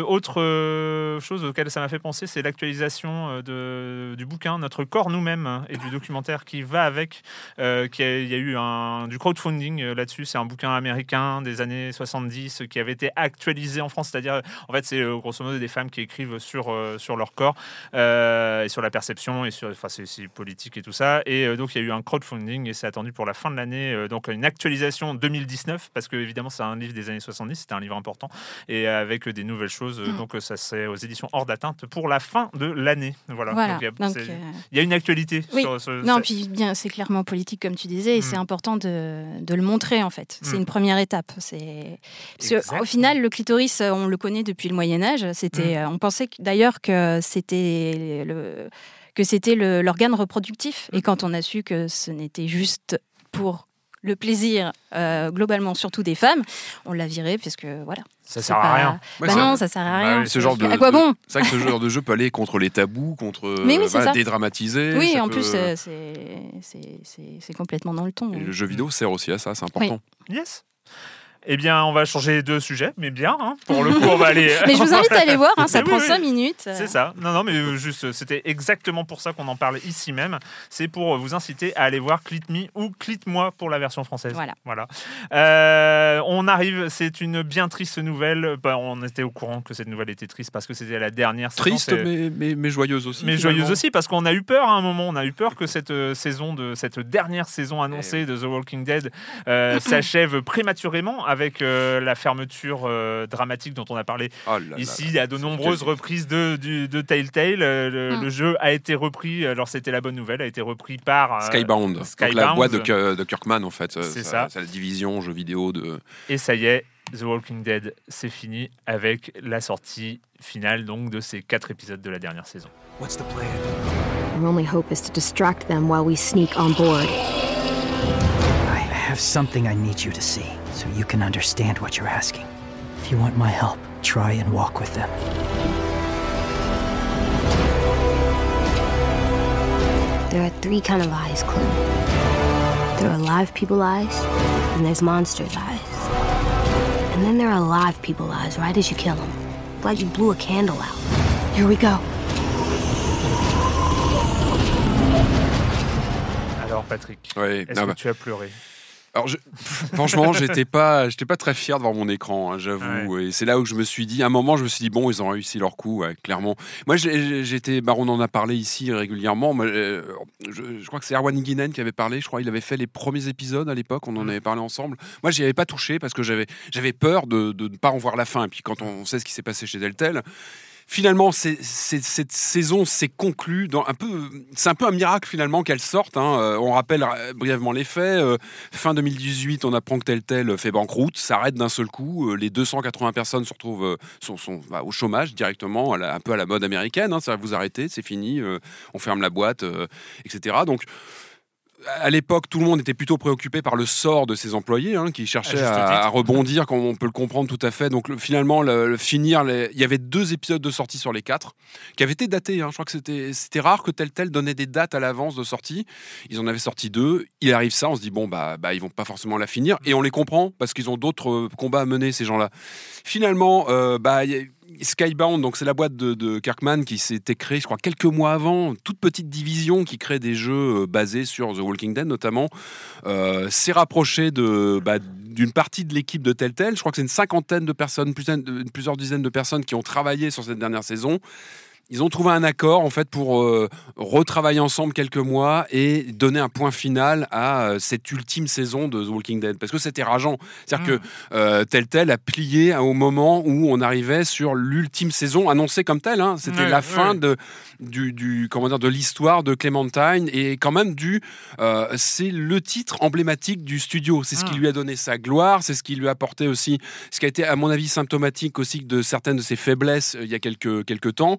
autre chose auquel ça m'a fait penser, c'est l'actualisation euh, de, du bouquin Notre corps nous-mêmes hein, et du documentaire qui va avec. euh, qui a- Il y a eu un, du crowdfunding euh, là-dessus. C'est un bouquin américain des années 70 qui avait été actualisé en France. C'est-à-dire, en fait, c'est euh, grosso modo des femmes qui écrivent sur, euh, sur leur corps euh, et sur la perception et sur. Enfin, c'est c'est politique et tout ça. Et euh, donc, il y a eu un crowdfunding et c'est attendu pour la fin de l'année. euh, donc, une actualisation 2019 parce que, évidemment, c'est un livre des années 70. C'était un livre important et avec des nouvelles choses. Mm. Donc, ça serait aux éditions hors d'atteinte pour la fin de l'année. Voilà. Voilà. Donc, il y a- Donc, c'est- euh, il y a une actualité Oui. sur ce. Non, puis bien, c'est clairement politique comme tu disais, et Mm. c'est important de, de le montrer en fait. C'est Mm. une première étape. C'est au final, le clitoris, euh, on le connaît depuis le Moyen Âge. C'était, Mm. euh, on pensait d'ailleurs que c'était le que c'était l'organe reproductif, et quand on a su que ce n'était juste pour le plaisir euh, globalement surtout des femmes, on l'a viré parce que voilà. ça sert à rien. Bah non, ça sert à Bah rien. oui, ce genre de- à quoi bon C'est vrai que ce genre de jeu peut aller contre les tabous, contre Mais oui, euh, voilà, ça. dédramatiser. Oui, ça en peut- plus, euh, c'est- c'est c'est- c'est complètement dans le ton. et le jeu vidéo sert aussi à ça, c'est important. Yes. Eh bien, on va changer de sujet, mais bien. hein. Pour le coup, on va aller. Mais je vous invite à aller voir, hein, ça Mais prend oui. 5 minutes. C'est ça. Non, non, mais juste, c'était exactement pour ça qu'on en parle ici même. C'est pour vous inciter à aller voir Clit Me ou Clit Moi pour la version française. Voilà. Voilà. Euh, on arrive. C'est une bien triste nouvelle. Bah, on était au courant que cette nouvelle était triste parce que c'était la dernière. saison. Triste, C'est- mais, mais, mais joyeuse aussi. mais finalement. joyeuse aussi parce qu'on a eu peur à un moment. On a eu peur que cette euh, saison de cette dernière saison annoncée de The Walking Dead euh, s'achève prématurément avec euh, la fermeture euh, dramatique dont on a parlé Oh là ici. là. Il y a de nombreuses reprises de, du- de Telltale. Euh, Le, Mm. le jeu a été repris. Alors c'était la bonne nouvelle. A été repris par euh, Skybound, donc la Skybound. boîte de, de Kirkman en fait. C'est ça. C'est la division jeux vidéo de. Et ça y est, The Walking Dead, c'est fini avec la sortie finale donc de ces quatre épisodes de la dernière saison. What's the plan? Our only hope is to distract them while we sneak on board. I have something I need you to see so you can understand what you're asking. If you want my help, try and walk with them. There are three kind of eyes, Clem. There are live people eyes, and there's monsters eyes. And then there are live people eyes right as you kill them. Like you blew a candle out. Here we go. Alors Patrick, Ouais, est-ce que bah, tu as pleuré Alors, je- franchement, j'étais pas, j'étais pas très fier de voir mon écran, hein, j'avoue. Et c'est là où je me suis dit, à un moment, je me suis dit, bon, ils ont réussi leur coup, ouais, clairement. Moi, j'étais, bah, on en a parlé ici régulièrement. Moi, euh, je, je crois que c'est Erwan Guinen qui avait parlé. Je crois qu'il avait fait les premiers épisodes à l'époque. On en Mm. avait parlé ensemble. Moi, j'y avais pas touché parce que j'avais, j'avais peur de, de ne pas en voir la fin. Et puis, quand on sait ce qui s'est passé chez Deltel. Finalement, cette saison s'est conclue. C'est un peu un miracle finalement qu'elle sorte. hein. Euh, on rappelle euh, brièvement les faits. Euh, fin 2018, on apprend que tel tel fait banqueroute, s'arrête d'un seul coup. Les 280 personnes se retrouvent sont, bah, au chômage directement, un peu à la mode américaine. Hein, ça vous arrêtez, c'est fini, on ferme la boîte, etc. Donc à l'époque, tout le monde était plutôt préoccupé par le sort de ses employés, hein, qui cherchaient À rebondir, comme on peut le comprendre tout à fait. Donc, le- finalement, le, le finir, les- il y avait deux épisodes de sortie sur les quatre qui avaient été datés. hein. Je crois que c'était c'était rare que tel tel donnait des dates à l'avance de sortie. Ils en avaient sorti deux. Il arrive ça, on se dit bon bah bah ils vont pas forcément la finir, et on les comprend parce qu'ils ont d'autres euh, combats à mener ces gens-là. Finalement, euh, bah il y a- Skybound, donc c'est la boîte de, Kirkman qui s'était créée, je crois, quelques mois avant, toute petite division qui crée des jeux euh, basés sur The Walking Dead notamment, euh, s'est rapproché de bah, d'une partie de l'équipe de Telltale. Je crois que c'est une cinquantaine de personnes, plus- plusieurs dizaines de personnes qui ont travaillé sur cette dernière saison. Ils ont trouvé un accord en fait pour euh, retravailler ensemble quelques mois et donner un point final à euh, cette ultime saison de The Walking Dead parce que c'était rageant. C'est-à-dire que euh, Telltale a plié au moment où on arrivait sur l'ultime saison annoncée comme telle. hein. C'était la fin de du, du- comment dire de l'histoire de Clementine et quand même du euh, c'est le titre emblématique du studio. C'est ce qui Ah. lui a donné sa gloire. C'est ce qui lui a apporté aussi ce qui a été à mon avis symptomatique aussi de certaines de ses faiblesses il y a quelques quelques temps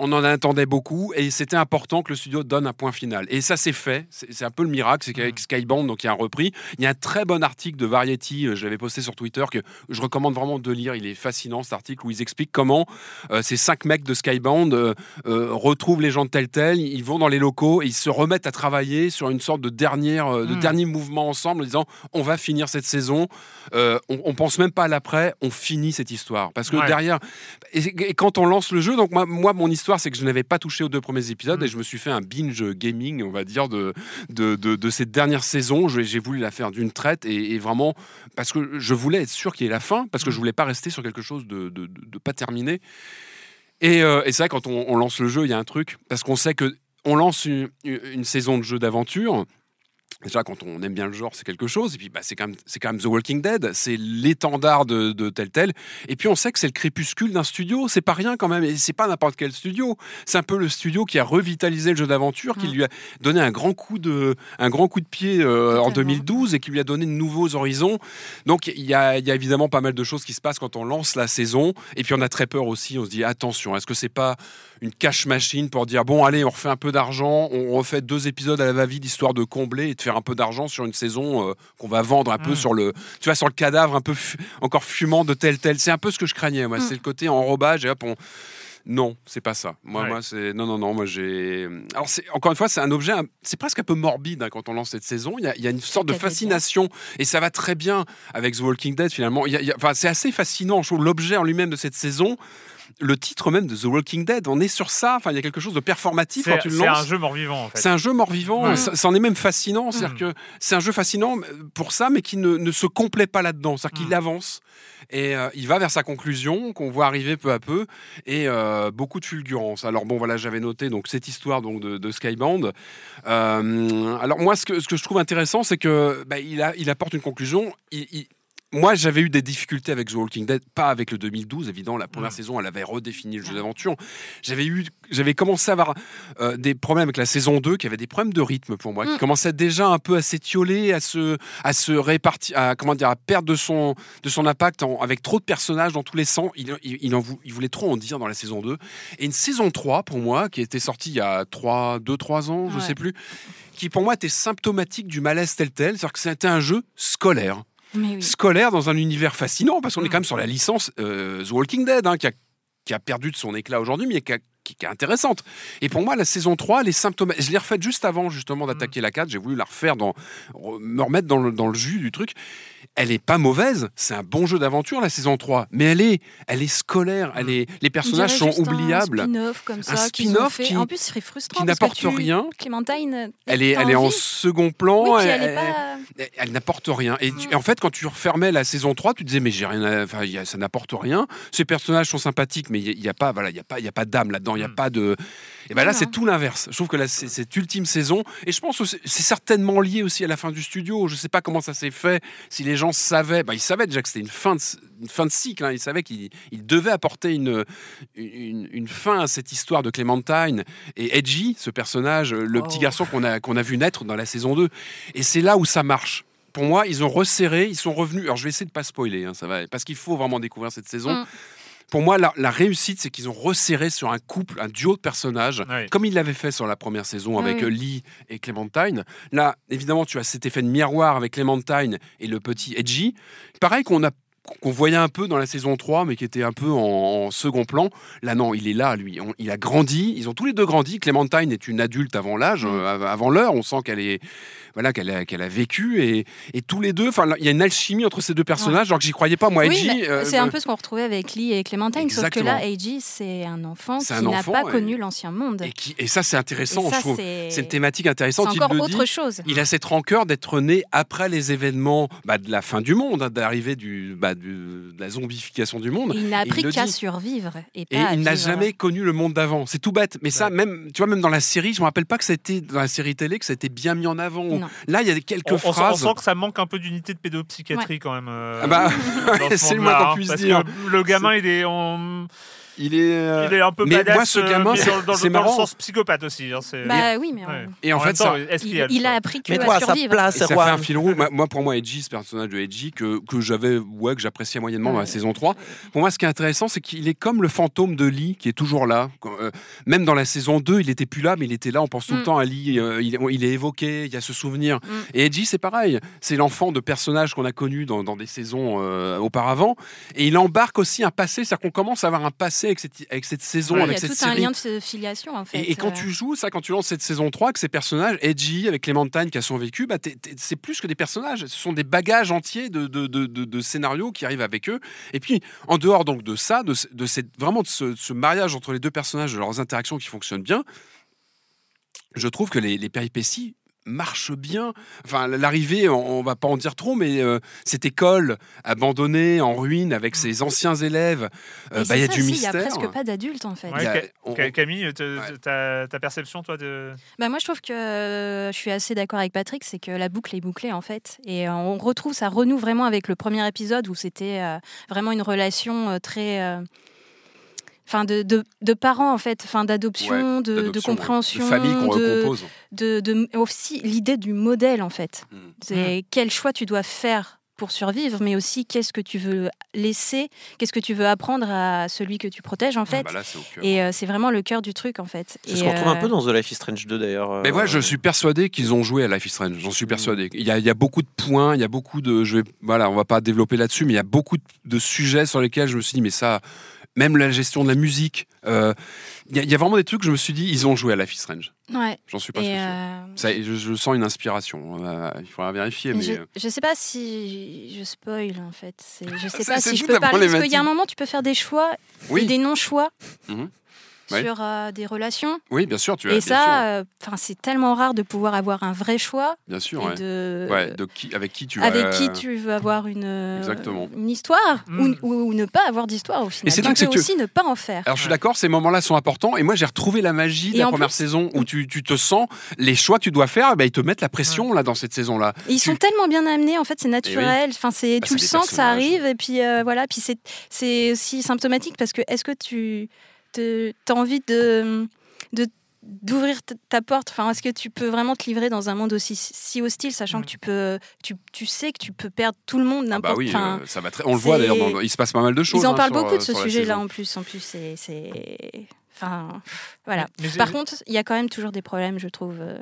on en attendait beaucoup et c'était important que le studio donne un point final. Et ça s'est fait. C'est c'est un peu le miracle, c'est qu'avec Skybound, donc il y a un repris. Il y a un très bon article de Variety, euh, je l'avais posté sur Twitter, que je recommande vraiment de lire. Il est fascinant cet article où ils expliquent comment euh, ces cinq mecs de Skybound euh, euh, retrouvent les gens de tel tel, ils vont dans les locaux et ils se remettent à travailler sur une sorte de, dernière, de Mm. dernier mouvement ensemble en disant on va finir cette saison. On, on pense même pas à l'après, on finit cette histoire. Parce que Ouais. derrière, et, et quand on lance le jeu, donc moi, moi, mon histoire, c'est que je n'avais pas touché aux deux premiers épisodes Mm. et je me suis fait un binge gaming, on va dire, de, de, de, de cette dernière saison. J'ai voulu la faire d'une traite et, et vraiment parce que je voulais être sûr qu'il y ait la fin, parce que je voulais pas rester sur quelque chose de, de, pas terminé. Et, euh, et c'est vrai, quand on, on lance le jeu, il y a un truc, parce qu'on sait que on lance une, une saison de jeu d'aventure. Déjà, quand on aime bien le genre, c'est quelque chose. Et puis, bah, c'est quand, même- quand même The Walking Dead. C'est l'étendard de, de tel tel. Et puis, on sait que c'est le crépuscule d'un studio. C'est pas rien quand même. Et c'est pas n'importe quel studio. C'est un peu le studio qui a revitalisé le jeu d'aventure, qui Mm. lui a donné un grand coup de, un grand coup de pied euh, en Totalement. 2012 et qui lui a donné de nouveaux horizons. Donc, il y a, il y a évidemment pas mal de choses qui se passent quand on lance la saison. Et puis, on a très peur aussi. On se dit, attention, est-ce que c'est pas une cash machine pour dire, bon, allez, on refait un peu d'argent, on refait deux épisodes à la va-vite histoire de combler et de faire un peu d'argent sur une saison euh, qu'on va vendre un peu sur le, tu vois, sur le cadavre un peu fu- encore fumant de tel tel. C'est un peu ce que je craignais. Moi, Mm. c'est le côté enrobage et hop, on. Non, c'est pas ça. Moi, Ouais. moi, c'est non, non, non. Moi, j'ai. Alors, c'est encore une fois, c'est un objet. un- C'est presque un peu morbide hein, quand on lance cette saison. Il y a, il y a une sorte de fascination et ça va très bien avec The Walking Dead. Finalement, Il y a- il y a- enfin, c'est assez fascinant. Je trouve l'objet en lui-même de cette saison. Le titre même de The Walking Dead, on est sur ça. Enfin, il y a quelque chose de performatif quand C'est tu le c'est lances. un jeu mort-vivant, en fait. C'est un jeu mort-vivant, Ouais. ça, ça en est même fascinant. C'est-à-dire Mm. que c'est un jeu fascinant pour ça, mais qui ne, ne se complaît pas là-dedans. C'est-à-dire qu'il Mm. avance et euh, il va vers sa conclusion, qu'on voit arriver peu à peu, et euh, beaucoup de fulgurance. Alors bon, voilà, j'avais noté donc cette histoire donc de, de Skybound. Euh, alors moi, ce que, ce que je trouve intéressant, c'est que bah, il, a, il apporte une conclusion. Il- il- moi, j'avais eu des difficultés avec The Walking Dead, pas avec le 2012, évidemment. La première saison, elle avait redéfini le jeu d'aventure. J'avais eu, j'avais commencé à avoir euh, des problèmes avec la saison 2, qui avait des problèmes de rythme pour moi, qui Mm. commençait déjà un peu à s'étioler, à se, à se répartir, à, comment dire, à perdre de son, de son impact en- avec trop de personnages dans tous les sens. Il, il, il en vou- il voulait trop en dire dans la saison 2. Et une saison 3, pour moi, qui était sortie il y a 2-3 ans, je Ouais. sais plus, qui pour moi était symptomatique du malaise tel tel, c'est-à-dire que c'était un jeu scolaire oui. scolaire dans un univers fascinant, parce qu'on est Mm. quand même sur la licence euh, The Walking Dead, hein, qui, a, qui a perdu de son éclat aujourd'hui, mais qui, a- qui- qui est intéressante. Et pour moi, la saison 3, les symptômes. Je l'ai refaite juste avant, justement, d'attaquer la 4. J'ai voulu la refaire, dans, me remettre dans le, dans le jus du truc. Elle est pas mauvaise, c'est un bon jeu d'aventure, la saison 3, mais elle est, elle est scolaire, elle est, les On personnages sont oubliables. Un spin-off comme ça. Un spin-off fait. qui- En plus, ce serait frustrant. qui n'apporte rien. Clémentine. Elle est, elle est en second plan. Oui, elle- elle est pas. elle, elle n'apporte rien. Et, tu- et en fait, quand tu refermais la saison 3, tu disais, mais j'ai rien à- enfin, il y a- ça n'apporte rien. Ces personnages sont sympathiques, mais il n'y a, pas, voilà, il y a pas, il y a pas d'âme là-dedans. il n'y a Mm. pas de. Et ben Non, là, c'est tout l'inverse. Je trouve que là, c'est cette ultime saison, et je pense que c'est certainement lié aussi à la fin du studio. Je sais pas comment ça s'est fait, si les gens savaient. Bah, ils savaient déjà que c'était une fin de, une fin de cycle. hein. Ils savaient qu'ils ils devaient apporter une, une, une fin à cette histoire de Clementine et Edgy, ce personnage, le petit Oh. garçon qu'on a, qu'on a vu naître dans la saison 2. Et c'est là où ça marche. Pour moi, ils ont resserré, ils sont revenus. Alors, je vais essayer de pas spoiler, hein, ça va, parce qu'il faut vraiment découvrir cette saison. Mm. Pour moi, la, la réussite, c'est qu'ils ont resserré sur un couple, un duo de personnages, Oui. comme ils l'avaient fait sur la première saison avec oui. Lee et Clementine. Là, évidemment, tu as cet effet de miroir avec Clementine et le petit Edgy. Pareil qu'on a qu'on voyait un peu dans la saison 3, mais qui était un peu en, en second plan. Là, non, il est là, lui. On- il a grandi. Ils ont tous les deux grandi. Clémentine est une adulte avant l'âge, Mm. euh, av- avant l'heure. On sent qu'elle est, voilà, qu'elle a, vécu. Et, et tous les deux, il y a une alchimie entre ces deux personnages, alors que j'y croyais pas, moi, Oui, euh, c'est un peu ce qu'on retrouvait avec Lee et Clémentine, sauf que là. AJ, c'est un enfant qui n'a pas et- connu l'ancien monde. Et, qui, et ça, c'est intéressant, Et ça, je trouve. c'est une thématique intéressante. il encore le autre dit. chose. Il a cette rancœur d'être né après les événements bah, de la fin du monde, hein, d'arrivée du, bah, du- de la zombification du monde. Il n'a appris qu'à survivre et pas à il n'a jamais connu le monde d'avant. C'est tout bête. Mais ça, même, tu vois, même dans la série, je me rappelle pas que c'était dans la série télé que ça a été bien mis en avant. Non. Là, il y a quelques On, on sent- on phrases. sent que ça manque un peu d'unité de pédopsychiatrie quand même. euh, Ah bah, dans ce c'est le moins qu'on hein, puisse parce dire. que le gamin, il est, en- Il est. euh, il est un peu mais badass, moi, ce euh, gamin, mais c'est- dans, dans- le sens psychopathe aussi. hein, c'est- Bah oui, mais Ouais. Et en, fait, ça, il, a appris que à sa place, Et ça fait un fil rouge. Moi- pour moi, Edgy, ce personnage de Edgy, que, que j'avais, ouais, que j'appréciais moyennement dans la saison 3. Pour moi, ce qui est intéressant, c'est qu'il est comme le fantôme de Lee, qui est toujours là. Euh, même dans la saison 2, il était plus là, mais il était là. On pense tout le Mm. temps à Lee. il, est- il est évoqué, il y a ce souvenir. Mm. Et Edgy, c'est pareil. C'est l'enfant de personnages qu'on a connus dans, dans des saisons euh, auparavant. Et il embarque aussi un passé. C'est-à-dire qu'on commence à avoir un passé avec cette, avec cette saison, avec il y a cette tout série. un lien de filiation en fait. Et, et quand Euh, tu joues ça, quand tu lances cette saison 3, que ces personnages, Edgy avec Clémentine qui a son vécu, bah, c'est plus que des personnages, ce sont des bagages entiers de, de, de, de- de scénarios qui arrivent avec eux. Et puis, en dehors donc de ça, de, ce- de cette, vraiment de ce, ce mariage entre les deux personnages, de leurs interactions qui fonctionnent bien, je trouve que les, les péripéties marchent bien. Enfin, l'arrivée, on, on va pas en dire trop, mais euh, cette école abandonnée, en ruine, avec ses anciens élèves, euh, bah, c'est il y a ça du aussi, mystère. Il n'y a presque pas d'adultes en fait. Ouais, a- on- Camille, Ouais. ta, ta perception, toi, de. Bah moi je trouve que euh, je suis assez d'accord avec Patrick, c'est que la boucle est bouclée en fait. Et euh, on retrouve, ça renoue vraiment avec le premier épisode où c'était euh, vraiment une relation euh, très... Enfin, de, de, de parents en fait, enfin d'adoption, de, de d'adoption, ouais. compréhension, de famille qu'on de, recompose. de, de- aussi l'idée du modèle en fait. Mm. C'est quel choix tu dois faire pour survivre, mais aussi qu'est-ce que tu veux laisser, qu'est-ce que tu veux apprendre à celui que tu protèges en fait. Bah là, c'est au cœur. Et euh, c'est vraiment le cœur du truc en fait. C'est Et, ce qu'on retrouve un euh, peu dans The Life is Strange 2 d'ailleurs. Mais moi, euh, je suis persuadé qu'ils ont joué à Life is Strange. J'en suis persuadé. Il y, a, il y a beaucoup de points, il y a beaucoup de. Je vais, voilà, on va pas développer là-dessus, mais il y a beaucoup de, de sujets sur lesquels je me suis dit, mais ça, même la gestion de la musique, euh, il y, a- il y a vraiment des trucs que je me suis dit, ils ont joué à Life is Strange. Ouais. J'en suis pas sûr. euh, Ça, je, je sens une inspiration. Euh, il faudra vérifier, mais. je, je sais pas si je spoil en fait. Je sais pas si je peux parler parce qu'il y a un moment tu peux faire des choix Oui. et des non-choix Mhm. Sur euh, des relations. Oui, bien sûr, tu as. et ça, euh, enfin c'est tellement rare de pouvoir avoir un vrai choix bien sûr, et ouais. de Ouais, de qui, avec qui tu vas. avec qui euh, tu veux avoir une Exactement. une histoire Mm. ou, ou- ou ne pas avoir d'histoire au final. c'est tu dingue, c'est peux que- aussi ne pas en faire. Alors je suis d'accord, ces moments-là sont importants. Et moi, j'ai retrouvé la magie de Et la première plus- saison où tu, tu te sens les choix que tu dois faire, eh ben, ils te mettent la pression là dans cette saison-là. Et ils tu- sont tellement bien amenés, en fait, c'est naturel. Enfin, c'est Bah, tu le c'est sens que ça personnages. arrive, et puis voilà. Puis c'est c'est aussi symptomatique parce que est-ce que tu as envie de de d'ouvrir ta porte enfin est-ce que tu peux vraiment te livrer dans un monde aussi si hostile sachant Mm. que tu peux tu, tu sais que tu peux perdre tout le monde Ah bah n'importe oui, enfin, euh, ça va très. On le voit d'ailleurs. dans- Il se passe pas mal de choses. ils en hein, parlent sur, beaucoup euh, de ce la sujet là en plus en plus c'est c'est enfin voilà par contre il y a quand même toujours des problèmes je trouve euh,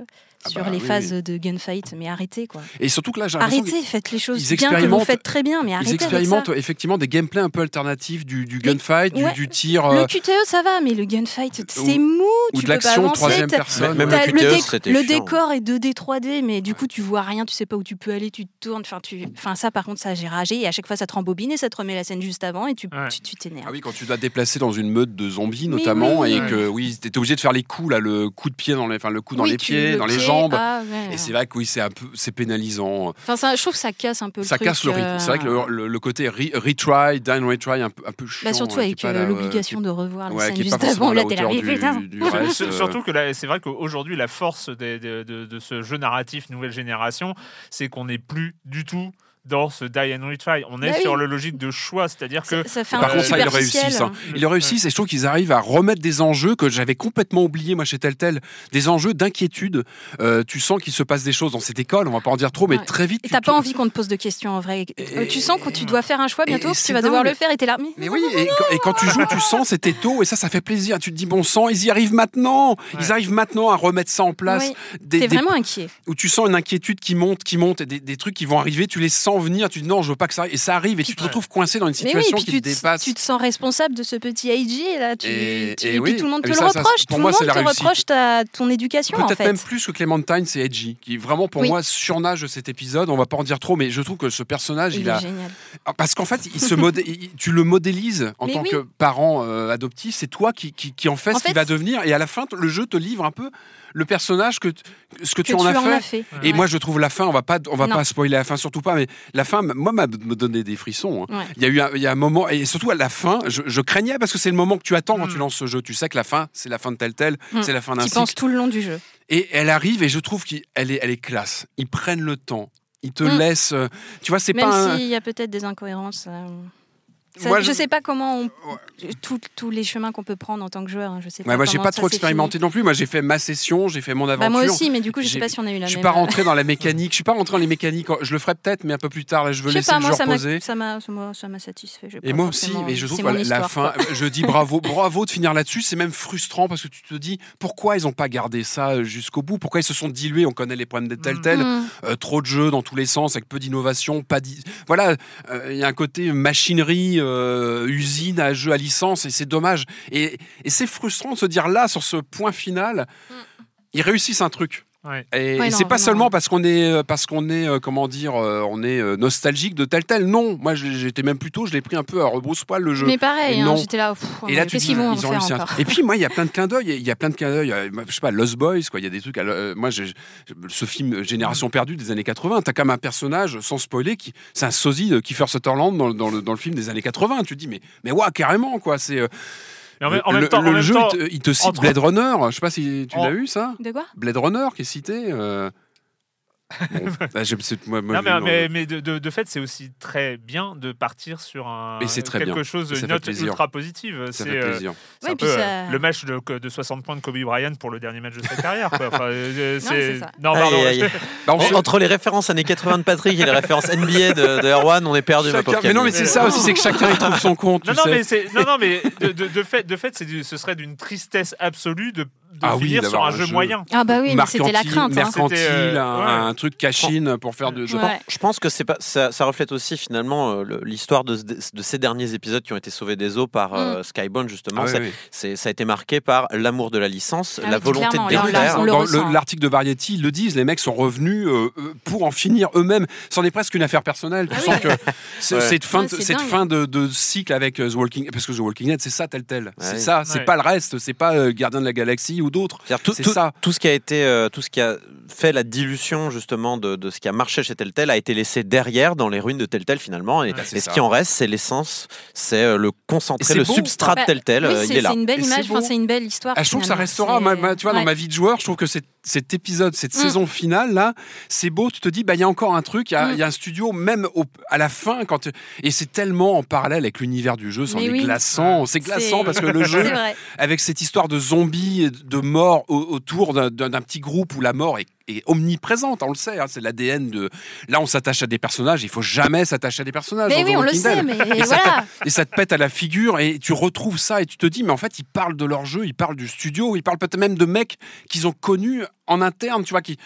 Ah sur bah les oui, phases de gunfight mais arrêtez quoi Et surtout que là, j'ai Arrêtez, faites les choses ils bien que vous faites très bien, mais arrêtez avec ça. expérimentent effectivement des gameplays un peu alternatifs du, du gunfight, du, ouais. du tir euh, Le QTE, ça va, mais le gunfight, c'est ou- mou, ou tu de peux pas l'action avancer. troisième t'as- personne. Même le QTE, le décor est 2D, 3D, mais du coup, tu vois rien, tu sais pas où tu peux aller, tu te tournes. Enfin, tu... enfin ça, par contre, ça, j'ai ragé. Et à chaque fois, ça te rembobine et ça te remet la scène juste avant et tu Ouais. tu t'énerves. Ah oui, quand tu dois te déplacer dans une meute de zombies notamment, et que oui, t'étais obligé de faire les coups là, le coup de pied dans les, enfin le coup dans les pieds, dans les pied, jambes. ah, ouais. Et c'est vrai que oui, c'est un peu, c'est pénalisant. Enfin, ça, je trouve que ça casse un peu le Ça truc. casse le rythme. euh, C'est vrai que le, le- le côté re- retry, down retry, un peu, un peu chiant. Bah, surtout euh, avec euh, l'obligation de revoir la ouais, scène juste avant. Là, la t'es là, euh, Surtout que là, c'est vrai qu'aujourd'hui, la force des- de, de- de ce jeu narratif nouvelle génération, c'est qu'on n'est plus du tout dans ce die and retry. On est Bah oui. sur le logique de choix, c'est-à-dire que Ça, fait un Par contre, ça, ils réussissent. hein. Ils le réussissent et je trouve qu'ils arrivent à remettre des enjeux que j'avais complètement oubliés, moi, chez Telltale. Des enjeux d'inquiétude. Euh, tu sens qu'il se passe des choses dans cette école, on va pas en dire trop, mais Ouais. très vite. Et tu t'as pas envie qu'on te pose de questions en vrai. Euh, tu sens que tu dois faire un choix bientôt, que tu vas devoir le faire et t'es là. Mais Mais oui, et quand, et quand tu joues, tu sens cet étau et ça, ça fait plaisir. Tu te dis, bon sang, ils y arrivent maintenant. Ils arrivent maintenant à remettre ça en place. Oui, t'es des- vraiment inquiet. où tu sens une inquiétude qui monte, qui monte, et des, des trucs qui vont arriver, tu les sens venir, tu dis non, je veux pas que ça arrive, et ça arrive, et tu te retrouves coincé dans une Mais oui, situation puis qui tu te te, dépasse. tu te sens responsable de ce petit AJ là. Tu, Et- tu- et et oui. puis tout le monde Ah, te le ça, ça, reproche. pour tout moi, le monde te réussite. reproche ta, ton éducation en Peut-être fait. même plus que Clementine, c'est Edgy, qui vraiment pour Oui. moi surnage de cet épisode. On va pas en dire trop, mais je trouve que ce personnage, il, Il est a, génial. Ah, parce qu'en fait, il se modé- tu le modélises en Mais tant oui. que parent euh, adoptif. C'est toi qui, qui, qui en fait En ce qu'il va devenir, et à la fin, le jeu te livre un peu le personnage que ce que, Que tu en as fait. fait. Et Ouais. moi, je trouve la fin, on va pas, on va Non. pas spoiler la fin, surtout pas, mais la fin, moi, m'a donné des frissons. hein. Ouais. Il y a eu un, il y a un moment, et surtout à la fin, je, je craignais parce que c'est le moment que tu attends quand Mm. tu lances ce jeu. Tu sais que la fin, c'est la fin de tel tel, Mm. c'est la fin d'un Qui cycle. pense tout le long du jeu. Et elle arrive, et je trouve qu'elle est, elle est classe. Ils prennent le temps. Ils te Mm. laissent. euh, Tu vois, c'est Même pas. un- s'il y a peut-être des incohérences. euh, ça- Moi, je... je- sais pas comment on... tous- tous les chemins qu'on peut prendre en tant que joueur. hein, Je sais pas Ouais, moi, j'ai pas trop expérimenté non plus. Moi, j'ai fait ma session, j'ai fait mon fini. aventure. Bah, moi aussi, mais du coup, je sais J'ai- pas si on a eu la Je suis même. pas euh, rentré dans la mécanique. Je suis pas rentré dans les mécaniques. Je le ferai peut-être, mais un peu plus tard. Là, je veux Je sais laisser pas, le moi, jeu reposer. ça m'a ça m'a- satisfait. Et moi aussi, mais je trouve que la histoire, fin, quoi. je dis bravo, bravo de finir là-dessus. C'est même frustrant parce que tu te dis pourquoi ils n'ont pas gardé ça jusqu'au bout, pourquoi ils se sont dilués? On connaît les problèmes de tel tel, Mm. Euh, trop de jeux dans tous les sens, avec peu d'innovation, pas voilà. euh, Il y a un côté machinerie, euh, usine à jeu à licence, et c'est dommage. Et, et c'est frustrant de se dire là sur ce point final, ils réussissent un truc. Ouais. Et, Ouais, et non, c'est pas seulement parce qu'on est, euh, parce qu'on est, euh, comment dire, euh, on est nostalgique de tel tel. Non, moi j'étais même plutôt, je l'ai pris un peu à rebrousse-poil le jeu. Mais pareil, hein, j'étais là. pff, Et là, tu Qu'est-ce dis, qu'ils vont en ils ont faire un. Et puis, moi, il y a plein de clins d'œil. Il y a plein de clins d'œil. Je sais pas, Lost Boys, quoi. Il y a des trucs. à moi, ce film Génération perdue des années 80, t'as quand même un personnage, sans spoiler, qui c'est un sosie de Kiefer Sutherland dans, le- dans le, dans le film des années 80. Tu te dis, mais, mais ouais, carrément, quoi. C'est. Mais en, même- le, en même le- temps, en le même jeu, temps, il, te, il te cite entre- Blade Runner. Je sais pas si tu En- l'as eu, ça. De quoi? Blade Runner qui est cité. euh, bon, là, c'est- moi- moi, Non, mais, je- mais, mais de, de- de fait, c'est aussi très bien de partir sur un, Et c'est très quelque bien. chose, une note plaisir. ultra positive. C'est euh, plaisir. c'est Ouais, un puis peu, ça- euh, le match de, de 60 points de Kobe Bryant pour le dernier match de sa carrière. Quoi. Enfin, Non. Non, pardon. Bah, on Entre les références années 80 de Patrick et les références NBA de, de Erwan, on est perdu, chacun- mais non, mais c'est ça aussi, c'est que chacun y trouve son compte. Non, non, mais de, fait, de ce serait d'une tristesse absolue de, de Ah oui, finir sur d'avoir un un jeu jeu. moyen. Ah bah oui, mais c'était la crainte. hein. mercantile, euh, un, ouais. un truc cachine pour faire de. Ouais. Je pense que c'est pas ça, ça reflète aussi finalement euh, l'histoire de, de ces derniers épisodes qui ont été sauvés des eaux par euh, Skybound justement. Ah, oui, oui. ça a été marqué par l'amour de la licence, Ah la oui, volonté de défaire. Dans l'article de Variety, ils le disent, les mecs sont revenus euh, pour en finir eux-mêmes. C'en est presque une affaire personnelle. Tu Ah sens oui. que cette fin, cette fin de, de cycle avec The Walking parce que The Walking Dead, c'est ça tel tel. C'est ça, c'est pas le reste, c'est pas Gardien de la Galaxie ou d'autres. Tout, C'est tout- ça. tout ce qui a été, euh, tout ce qui a fait la dilution justement de, de ce qui a marché chez Telltale a été laissé derrière dans les ruines de Telltale finalement. Et, Ouais, c'est et ce qui en reste, c'est l'essence, c'est euh, le concentré, c'est le beau. substrat de Bah, Telltale. Oui, euh, c'est il est là. c'est une belle c'est image, c'est une belle histoire. Ah, je trouve que ça restera. C'est- Moi, moi, tu vois, Ouais. dans ma vie de joueur, je trouve que cet, cet épisode, cette Mm. saison finale là, c'est beau. Tu te dis, bah il y a encore un truc. Il y, a- Mm. il y a un studio, même au- à la fin, quand et c'est tellement en parallèle avec l'univers du jeu, c'en Mais est oui. glaçant. C'est glaçant C'est- parce que le jeu, C'est avec cette histoire de zombies, et de mort au- autour d'un petit groupe où la mort est, est omniprésente. On le sait, hein, c'est l'ADN de. Là, on s'attache à des personnages. Il faut jamais s'attacher à des personnages. Mais oui, on le sait, mais Et ça voilà. et ça te pète à la figure et tu retrouves ça et tu te dis mais en fait ils parlent de leur jeu, ils parlent du studio, ils parlent peut-être même de mecs qu'ils ont connus en interne, tu vois qui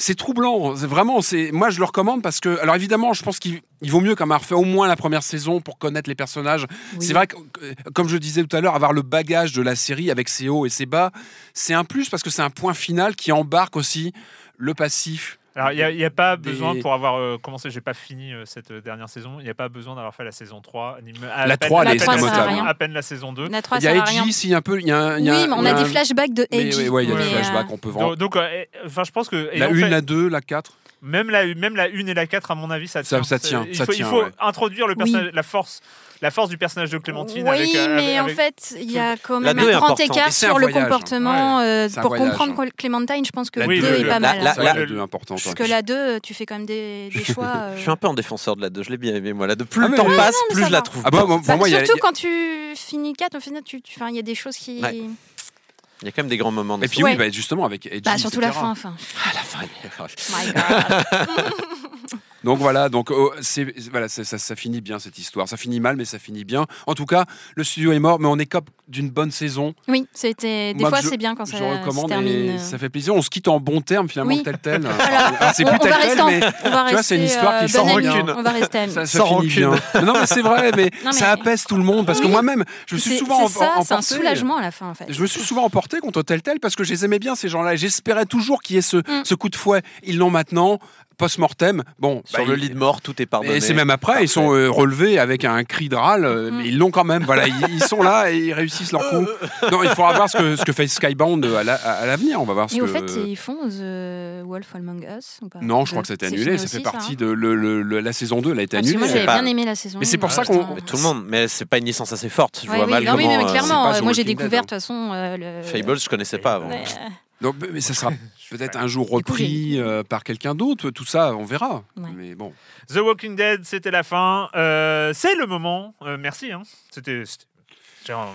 c'est troublant, c'est vraiment c'est moi je le recommande parce que alors évidemment je pense qu'il il vaut mieux même avoir fait au moins la première saison pour connaître les personnages. Oui. C'est vrai que euh, comme je disais tout à l'heure avoir le bagage de la série avec ses hauts et ses bas, c'est un plus parce que c'est un point final qui embarque aussi le passif Alors, il n'y a, a pas Des- besoin pour avoir euh, commencé, j'ai pas fini euh, cette euh, dernière saison, il n'y a pas besoin d'avoir fait la saison 3. Ni me- à La peine- 3, à elle est très à peine- À peine la saison 2. La 3, Il y a. Edgy, si, un peu. Il y a, il y a Oui, mais on a un- des flashbacks de Edgy. oui, ouais, il y a des flashbacks, euh, on peut vendre. Donc, donc, euh, enfin, je pense que. La ayant 1, fait- la 2, la 4. Même la, même la 1 et la 4, à mon avis, ça Ça- tient. ça C'est- tient, Il ça faut, tient, il faut ouais. introduire le Oui. la force. La force du personnage de Clémentine Oui, avec, euh, mais avec- en fait, il y a quand même un grand écart un sur le voyage. comportement. euh, pour voyage. comprendre Clémentine, je pense que La le Oui, 2 le- est pas la- mal. la- Ça, la- la 2 importante. Parce ouais. que la 2, tu fais quand même des, des choix. euh, Je suis un peu en défenseur de la 2, je l'ai bien aimé moi. La 2, plus Ah, le temps Non, passe, plus ça je la trouve. Ah bah, surtout il y a- quand tu finis 4, au final, il y a des choses qui. Ouais. Il y a quand même des grands moments. dans Et puis Ouais. oui, bah, justement, avec Edgy, Bah, surtout la etc. fin. Enfin, Ah, la fin. il est- my God. Donc voilà, donc oh, c'est voilà, c'est- ça, ça finit bien cette histoire. Ça finit mal, mais ça finit bien. En tout cas, le studio est mort, mais on écope d'une bonne saison. Oui, c'était. Des Moi, fois, c'est bien quand ça Je se recommande termine. et ça fait plaisir. On se quitte en bon terme finalement, Oui. tel tel. Alors, Ah, c'est on, plus on tel va tel, mais on va tu vois, c'est une histoire qui euh, sans rancune. On va rester amis. ça, ça Sans finit bien. non, mais c'est vrai, mais, Non, mais- ça apaise tout le monde parce que moi-même, je me suis souvent c'est ça, em- c'est un emporté. soulagement à la fin, en fait. Je me suis souvent emporté contre tel tel parce que je les aimais bien ces gens-là. et J'espérais toujours qu'il y ait Mm. ce coup de fouet. Ils l'ont maintenant. Post-mortem, bon, Sur bah, le ils- lit de mort, tout est pardonné. Et c'est même après, ils sont euh, relevés avec un cri de râle, euh, Mm. mais ils l'ont quand même. Voilà, ils, ils sont là et ils réussissent leur coup. Non, il faudra voir ce que, ce que fait Skybound à la- à l'avenir. On va voir ce Et que. au fait, ils font The Wolf Among Us ou pas non, je crois que ça a été C'est annulé. Ça aussi, fait partie hein de le- le- le- la saison 2, elle a été Ah, annulée. moi, j'avais pas- bien aimé la saison. Mais c'est pour euh, ça qu'on- putain. Mais tout le monde, mais c'est pas une licence assez forte. Je Ouais, vois mal non, oui, comment. mais euh, clairement, euh, The moi j'ai découvert hein. de toute façon euh, le. Fable, je connaissais pas avant. Donc, mais ça sera peut-être un jour repris euh, par quelqu'un d'autre. Tout ça, on verra. Ouais. Mais bon. The Walking Dead, c'était la fin. Euh, c'est le moment. Euh, merci. hein. C'était.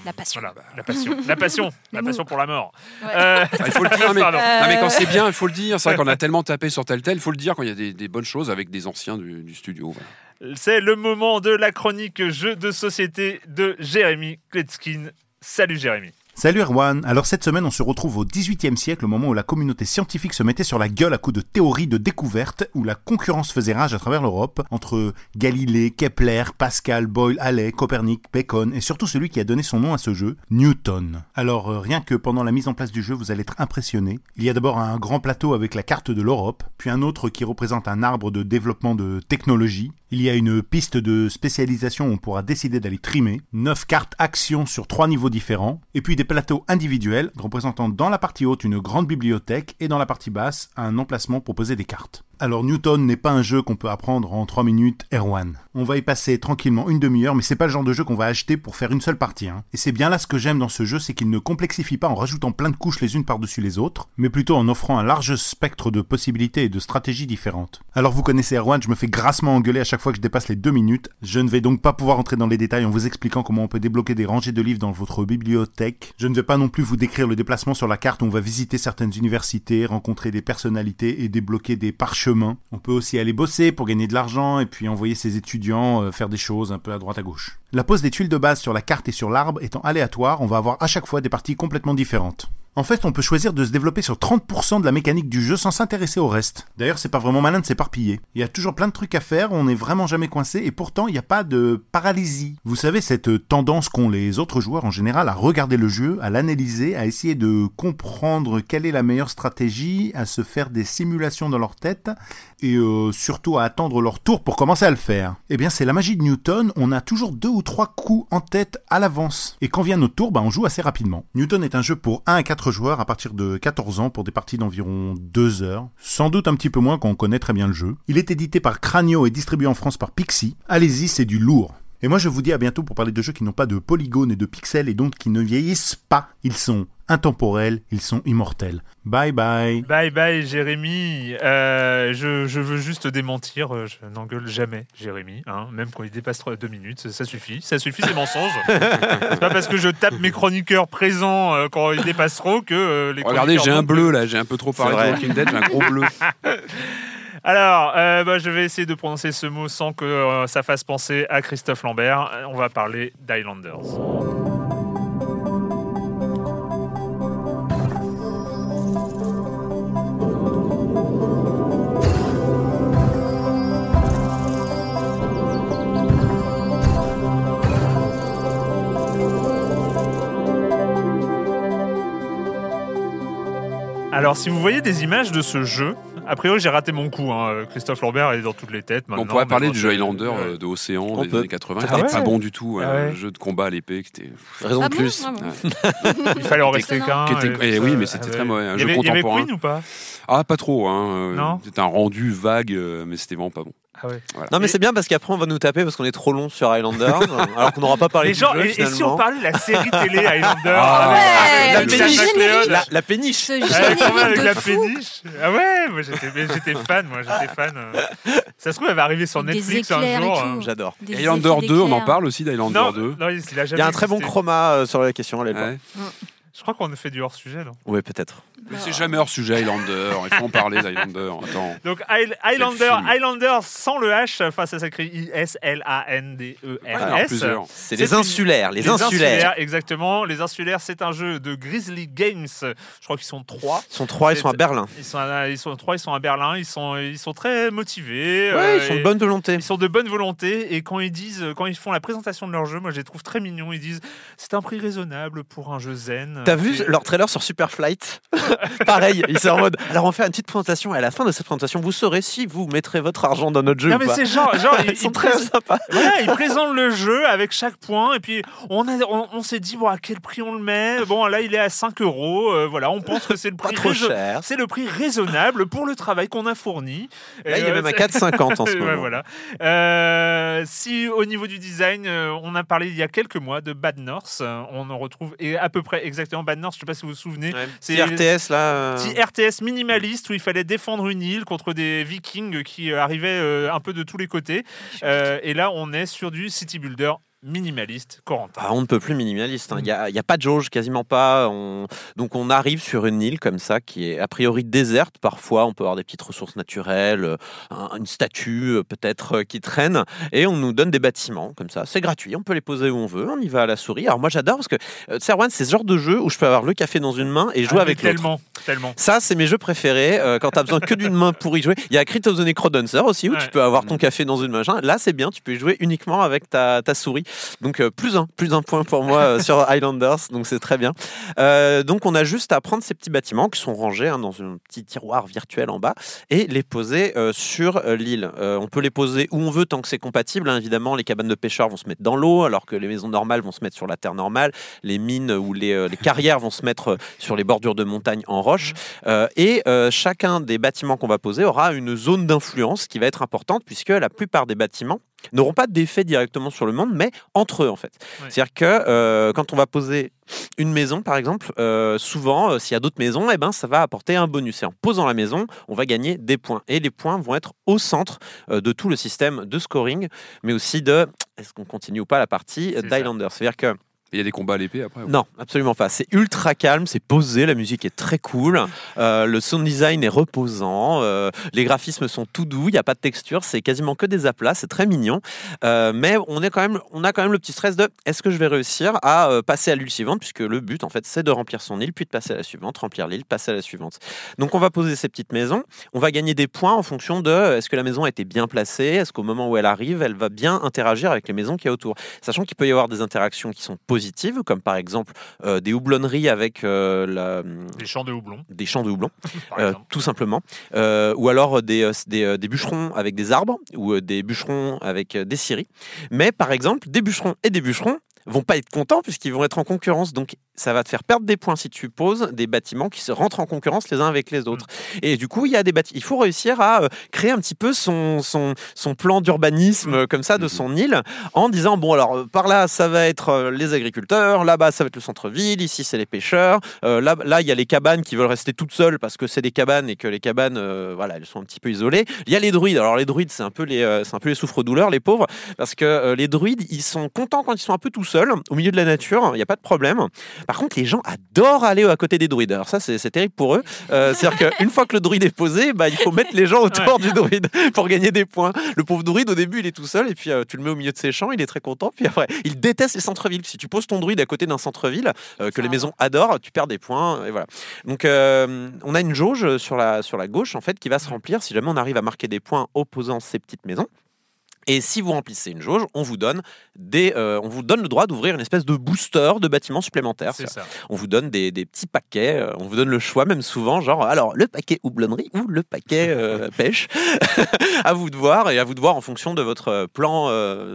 La passion. Voilà, la passion. La passion. la passion pour la mort. Ouais. Euh, Ah, il faut le dire, mais, pardon. Euh, non, mais quand c'est bien, il faut le dire. C'est vrai qu'on a tellement tapé sur tel tel. Il faut le dire quand il y a des, des bonnes choses avec des anciens du, du studio. voilà. C'est le moment de la chronique jeu de société de Jérémy Kletskin. Salut Jérémy. Salut Erwan, alors cette semaine on se retrouve au XVIIIe siècle, au moment où la communauté scientifique se mettait sur la gueule à coups de théories de découverte, où la concurrence faisait rage à travers l'Europe, entre Galilée, Kepler, Pascal, Boyle, Halley, Copernic, Bacon, et surtout celui qui a donné son nom à ce jeu, Newton. Alors euh, rien que pendant la mise en place du jeu vous allez être impressionné. Il y a d'abord un grand plateau avec la carte de l'Europe, puis un autre qui représente un arbre de développement de technologie, il y a une piste de spécialisation où on pourra décider d'aller trimer, 9 cartes actions sur trois niveaux différents, et puis des plateaux individuels représentant dans la partie haute une grande bibliothèque et dans la partie basse un emplacement poser des cartes. Alors Newton n'est pas un jeu qu'on peut apprendre en 3 minutes, Erwan. On va y passer tranquillement une demi-heure, mais c'est pas le genre de jeu qu'on va acheter pour faire une seule partie. hein. Et c'est bien là ce que j'aime dans ce jeu, c'est qu'il ne complexifie pas en rajoutant plein de couches les unes par-dessus les autres, mais plutôt en offrant un large spectre de possibilités et de stratégies différentes. Alors vous connaissez Erwan, je me fais grassement engueuler à chaque fois que je dépasse les deux minutes. Je ne vais donc pas pouvoir entrer dans les détails en vous expliquant comment on peut débloquer des rangées de livres dans votre bibliothèque. Je ne vais pas non plus vous décrire le déplacement sur la carte où on va visiter certaines universités, rencontrer des personnalités et débloquer des parchemins. On peut aussi aller bosser pour gagner de l'argent et puis envoyer ses étudiants euh, faire des choses un peu à droite à gauche. La pose des tuiles de base sur la carte et sur l'arbre étant aléatoire, on va avoir à chaque fois des parties complètement différentes. En fait, on peut choisir de se développer sur 30% de la mécanique du jeu sans s'intéresser au reste. D'ailleurs, c'est pas vraiment malin de s'éparpiller. Il y a toujours plein de trucs à faire, on n'est vraiment jamais coincé et pourtant il n'y a pas de paralysie. Vous savez, cette tendance qu'ont les autres joueurs en général à regarder le jeu, à l'analyser, à essayer de comprendre quelle est la meilleure stratégie, à se faire des simulations dans leur tête et euh, surtout à attendre leur tour pour commencer à le faire. Eh bien, c'est la magie de Newton, on a toujours deux ou trois coups en tête à l'avance. Et quand vient notre tour, bah, on joue assez rapidement. Newton est un jeu pour 1 à 4 joueurs à partir de 14 ans pour des parties d'environ 2 heures. Sans doute un petit peu moins quand on connaît très bien le jeu. Il est édité par Cranio et distribué en France par Pixie. Allez-y, c'est du lourd. Et moi je vous dis à bientôt pour parler de jeux qui n'ont pas de polygones et de pixels et donc qui ne vieillissent pas. Ils sont intemporels, ils sont immortels. Bye bye. Bye bye Jérémy. Euh, je, je veux juste démentir, euh, je n'engueule jamais Jérémy, hein, même quand il dépasse trois- deux minutes, ça, suffit, ça suffit ces mensonges. c'est pas parce que je tape mes chroniqueurs présents euh, quand ils dépassent trop que euh, les Regardez, chroniqueurs j'ai un bleu là, j'ai un peu trop parlé de. Walking Dead, j'ai un gros bleu. Alors, euh, bah, je vais essayer de prononcer ce mot sans que euh, ça fasse penser à Christophe Lambert. On va parler d'Highlanders. Alors si vous voyez des images de ce jeu, a priori, j'ai raté mon coup. hein. Christophe Lambert est dans toutes les têtes. On maintenant, pourrait parler du jeu Highlander euh, de Océan On des peut. années 80, qui Ah était pas bon du tout. Ah Un ouais. jeu de combat à l'épée qui était. Raison Ah de bon plus. Ah bon. Il fallait en rester qu'un. Qui était- eh oui, mais c'était Ah très ouais. mauvais, un y jeu avait- Il y avait contemporain. Queen ou pas? Ah, pas trop. Hein. euh, Non C'était un rendu vague, euh, mais c'était vraiment pas bon. Ah ouais. Non, mais Et- c'est bien parce qu'après on va nous taper parce qu'on est trop long sur Highlander, alors qu'on n'aura pas parlé Les du gens, jeu, et, et si on parlait de la série télé Highlander Ah ouais, avec avec McLeod générique. La, la péniche Ce Ouais, quand même, avec la fou. péniche. Ah ouais, moi j'étais, fan, moi j'étais fan. euh. Ça se trouve, elle va arriver sur Netflix un jour. euh. J'adore. Highlander effets 2, on en parle aussi d'Highlander Non, 2. non, il il a Il jamais y a un très bon chroma euh, sur la question à l'époque. Ouais. Je crois qu'on a fait du hors sujet, non? Oui, peut-être. Mais c'est jamais hors sujet Highlander. Il faut en parler d'Highlander. Attends. Donc High- Highlander. Highlander sans le H, enfin ça s'écrit Ouais, il y en a I-S-L-A-N-D-E-R-S. C'est C'est les insulaires, les, insulaires. Exactement. Les insulaires, c'est un jeu de Grizzly Games. Je crois qu'ils sont trois. Ils sont trois, ils sont à Berlin. Ils sont, à- ils sont trois, ils sont à Berlin. Ils sont, ils sont très motivés. Ouais, euh, ils sont de bonne volonté. Ils sont de bonne volonté et quand ils disent, quand ils font la présentation de leur jeu, moi je les trouve très mignons. Ils disent c'est un prix raisonnable pour un jeu zen. T'as vu leur trailer sur Superflight? Pareil, ils sont en mode. Alors on fait une petite présentation et à la fin de cette présentation, vous saurez si vous mettrez votre argent dans notre jeu Non ou mais pas. c'est genre, genre ils, Ils sont très sympas. voilà, ils présentent le jeu avec chaque point et puis on, a, on, on s'est dit bon à quel prix on le met? Bon là il est à 5 euros. euh, voilà, on pense que c'est le Pas prix trop raison- cher. C'est le prix raisonnable pour le travail qu'on a fourni. Là, il est euh, même à c'est- 4,50 en ce Ouais, moment. voilà. Euh, si au niveau du design, on a parlé il y a quelques mois de Bad North, on en retrouve et à peu près exactement Bad North. Je sais pas si vous vous souvenez. Ouais. C'est- C'est RTS là. euh, Petit RTS minimaliste où il fallait défendre une île contre des vikings qui arrivaient euh, un peu de tous les côtés. Euh, et là, on est sur du city builder minimaliste, Corentin. Ah, on ne peut plus minimaliste. hein. Il n'y a, il y a pas de jauge, quasiment pas. On- Donc on arrive sur une île comme ça qui est a priori déserte. Parfois, on peut avoir des petites ressources naturelles, euh, un- une statue euh, peut-être euh, qui traîne, et on nous donne des bâtiments comme ça. C'est gratuit, on peut les poser où on veut. On y va à la souris. Alors moi j'adore parce que Serwan, c'est ce genre de jeu où je peux avoir le café dans une main et jouer Ah, avec l'autre. tellement, tellement. Ça, c'est mes jeux préférés. euh, quand tu as besoin que d'une main pour y jouer. Il y a Crypt of the Necrodancer aussi, où Ouais. tu peux avoir ton café dans une main. Là, c'est bien, tu peux y jouer uniquement avec ta, ta souris. Donc, euh, plus un, plus un point pour moi euh, sur Highlanders. Donc, c'est très bien. Euh, donc, on a juste à prendre ces petits bâtiments qui sont rangés hein, dans un petit tiroir virtuel en bas et les poser sur l'île. On peut les poser où on veut tant que c'est compatible. hein. Évidemment, les cabanes de pêcheurs vont se mettre dans l'eau, alors que les maisons normales vont se mettre sur la terre normale. Les mines ou les, les carrières vont se mettre sur les bordures de montagne en roche. Euh, et euh, chacun des bâtiments qu'on va poser aura une zone d'influence qui va être importante, puisque la plupart des bâtiments n'auront pas d'effet directement sur le monde, mais entre eux en fait. Ouais. C'est-à-dire que euh, quand on va poser une maison, par exemple, euh, souvent, euh, s'il y a d'autres maisons, eh ben, ça va apporter un bonus. Et en posant la maison, on va gagner des points. Et les points vont être au centre de tout le système de scoring, mais aussi de est-ce qu'on continue ou pas la partie d'Highlander. C'est-à-dire que Il y a des combats à l'épée après. non, absolument pas. C'est ultra calme, c'est posé, la musique est très cool, euh, le sound design est reposant, euh, les graphismes sont tout doux, il n'y a pas de texture, c'est quasiment que des aplats, c'est très mignon. Euh, mais on, est quand même, on a quand même le petit stress de est-ce que je vais réussir à passer à l'île suivante, puisque le but en fait c'est de remplir son île, puis de passer à la suivante, remplir l'île, passer à la suivante. Donc on va poser ces petites maisons, on va gagner des points en fonction de est-ce que la maison a été bien placée, est-ce qu'au moment où elle arrive, elle va bien interagir avec les maisons qui y a autour. Sachant qu'il peut y avoir des interactions qui sont positives, comme par exemple euh, des houblonneries avec euh, la- Des champs de houblon, des champs de houblon, par euh, tout simplement. Euh, ou alors des, des, des bûcherons avec des arbres, ou des bûcherons avec des scieries. Mais par exemple, des bûcherons et des bûcherons vont pas être contents puisqu'ils vont être en concurrence. Donc ça va te faire perdre des points si tu poses des bâtiments qui se rentrent en concurrence les uns avec les autres. Et du coup, il y a des bâtiments. Il faut réussir à euh, créer un petit peu son, son, son plan d'urbanisme euh, comme ça de son île en disant bon alors euh, par là ça va être les agriculteurs, là-bas ça va être le centre-ville, ici c'est les pêcheurs, là là il y a les cabanes qui veulent rester toutes seules parce que c'est des cabanes et que les cabanes voilà elles sont un petit peu isolées. Il y a les druides. Alors les druides c'est un peu les c'est un peu les souffres-douleurs les pauvres parce que les druides ils sont contents quand ils sont un peu tout seuls au milieu de la nature, il n'y a pas de problème. Par contre les gens adorent aller à côté des druides. Alors ça c'est terrible pour eux. Euh, C'est-à-dire qu'une fois que le druide est posé, bah, il faut mettre les gens autour du druide pour gagner des points. Le pauvre druide, au début, il est tout seul, et puis euh, tu le mets au milieu de ses champs, il est très content. Puis après, il déteste les centres-villes. Si tu poses ton druide à côté d'un centre-ville euh, que les maisons adorent, tu perds des points. Et voilà. Donc, on a une jauge sur la, sur la gauche, en fait, qui va se remplir si jamais on arrive à marquer des points opposant ces petites maisons. Et si vous remplissez une jauge, on vous donne des, euh, on vous donne le droit d'ouvrir une espèce de booster de bâtiments supplémentaires. C'est ça. On vous donne des, des petits paquets, euh, on vous donne le choix même souvent, genre alors le paquet houblonnerie ou le paquet euh, pêche. à vous de voir et à vous de voir en fonction de votre plan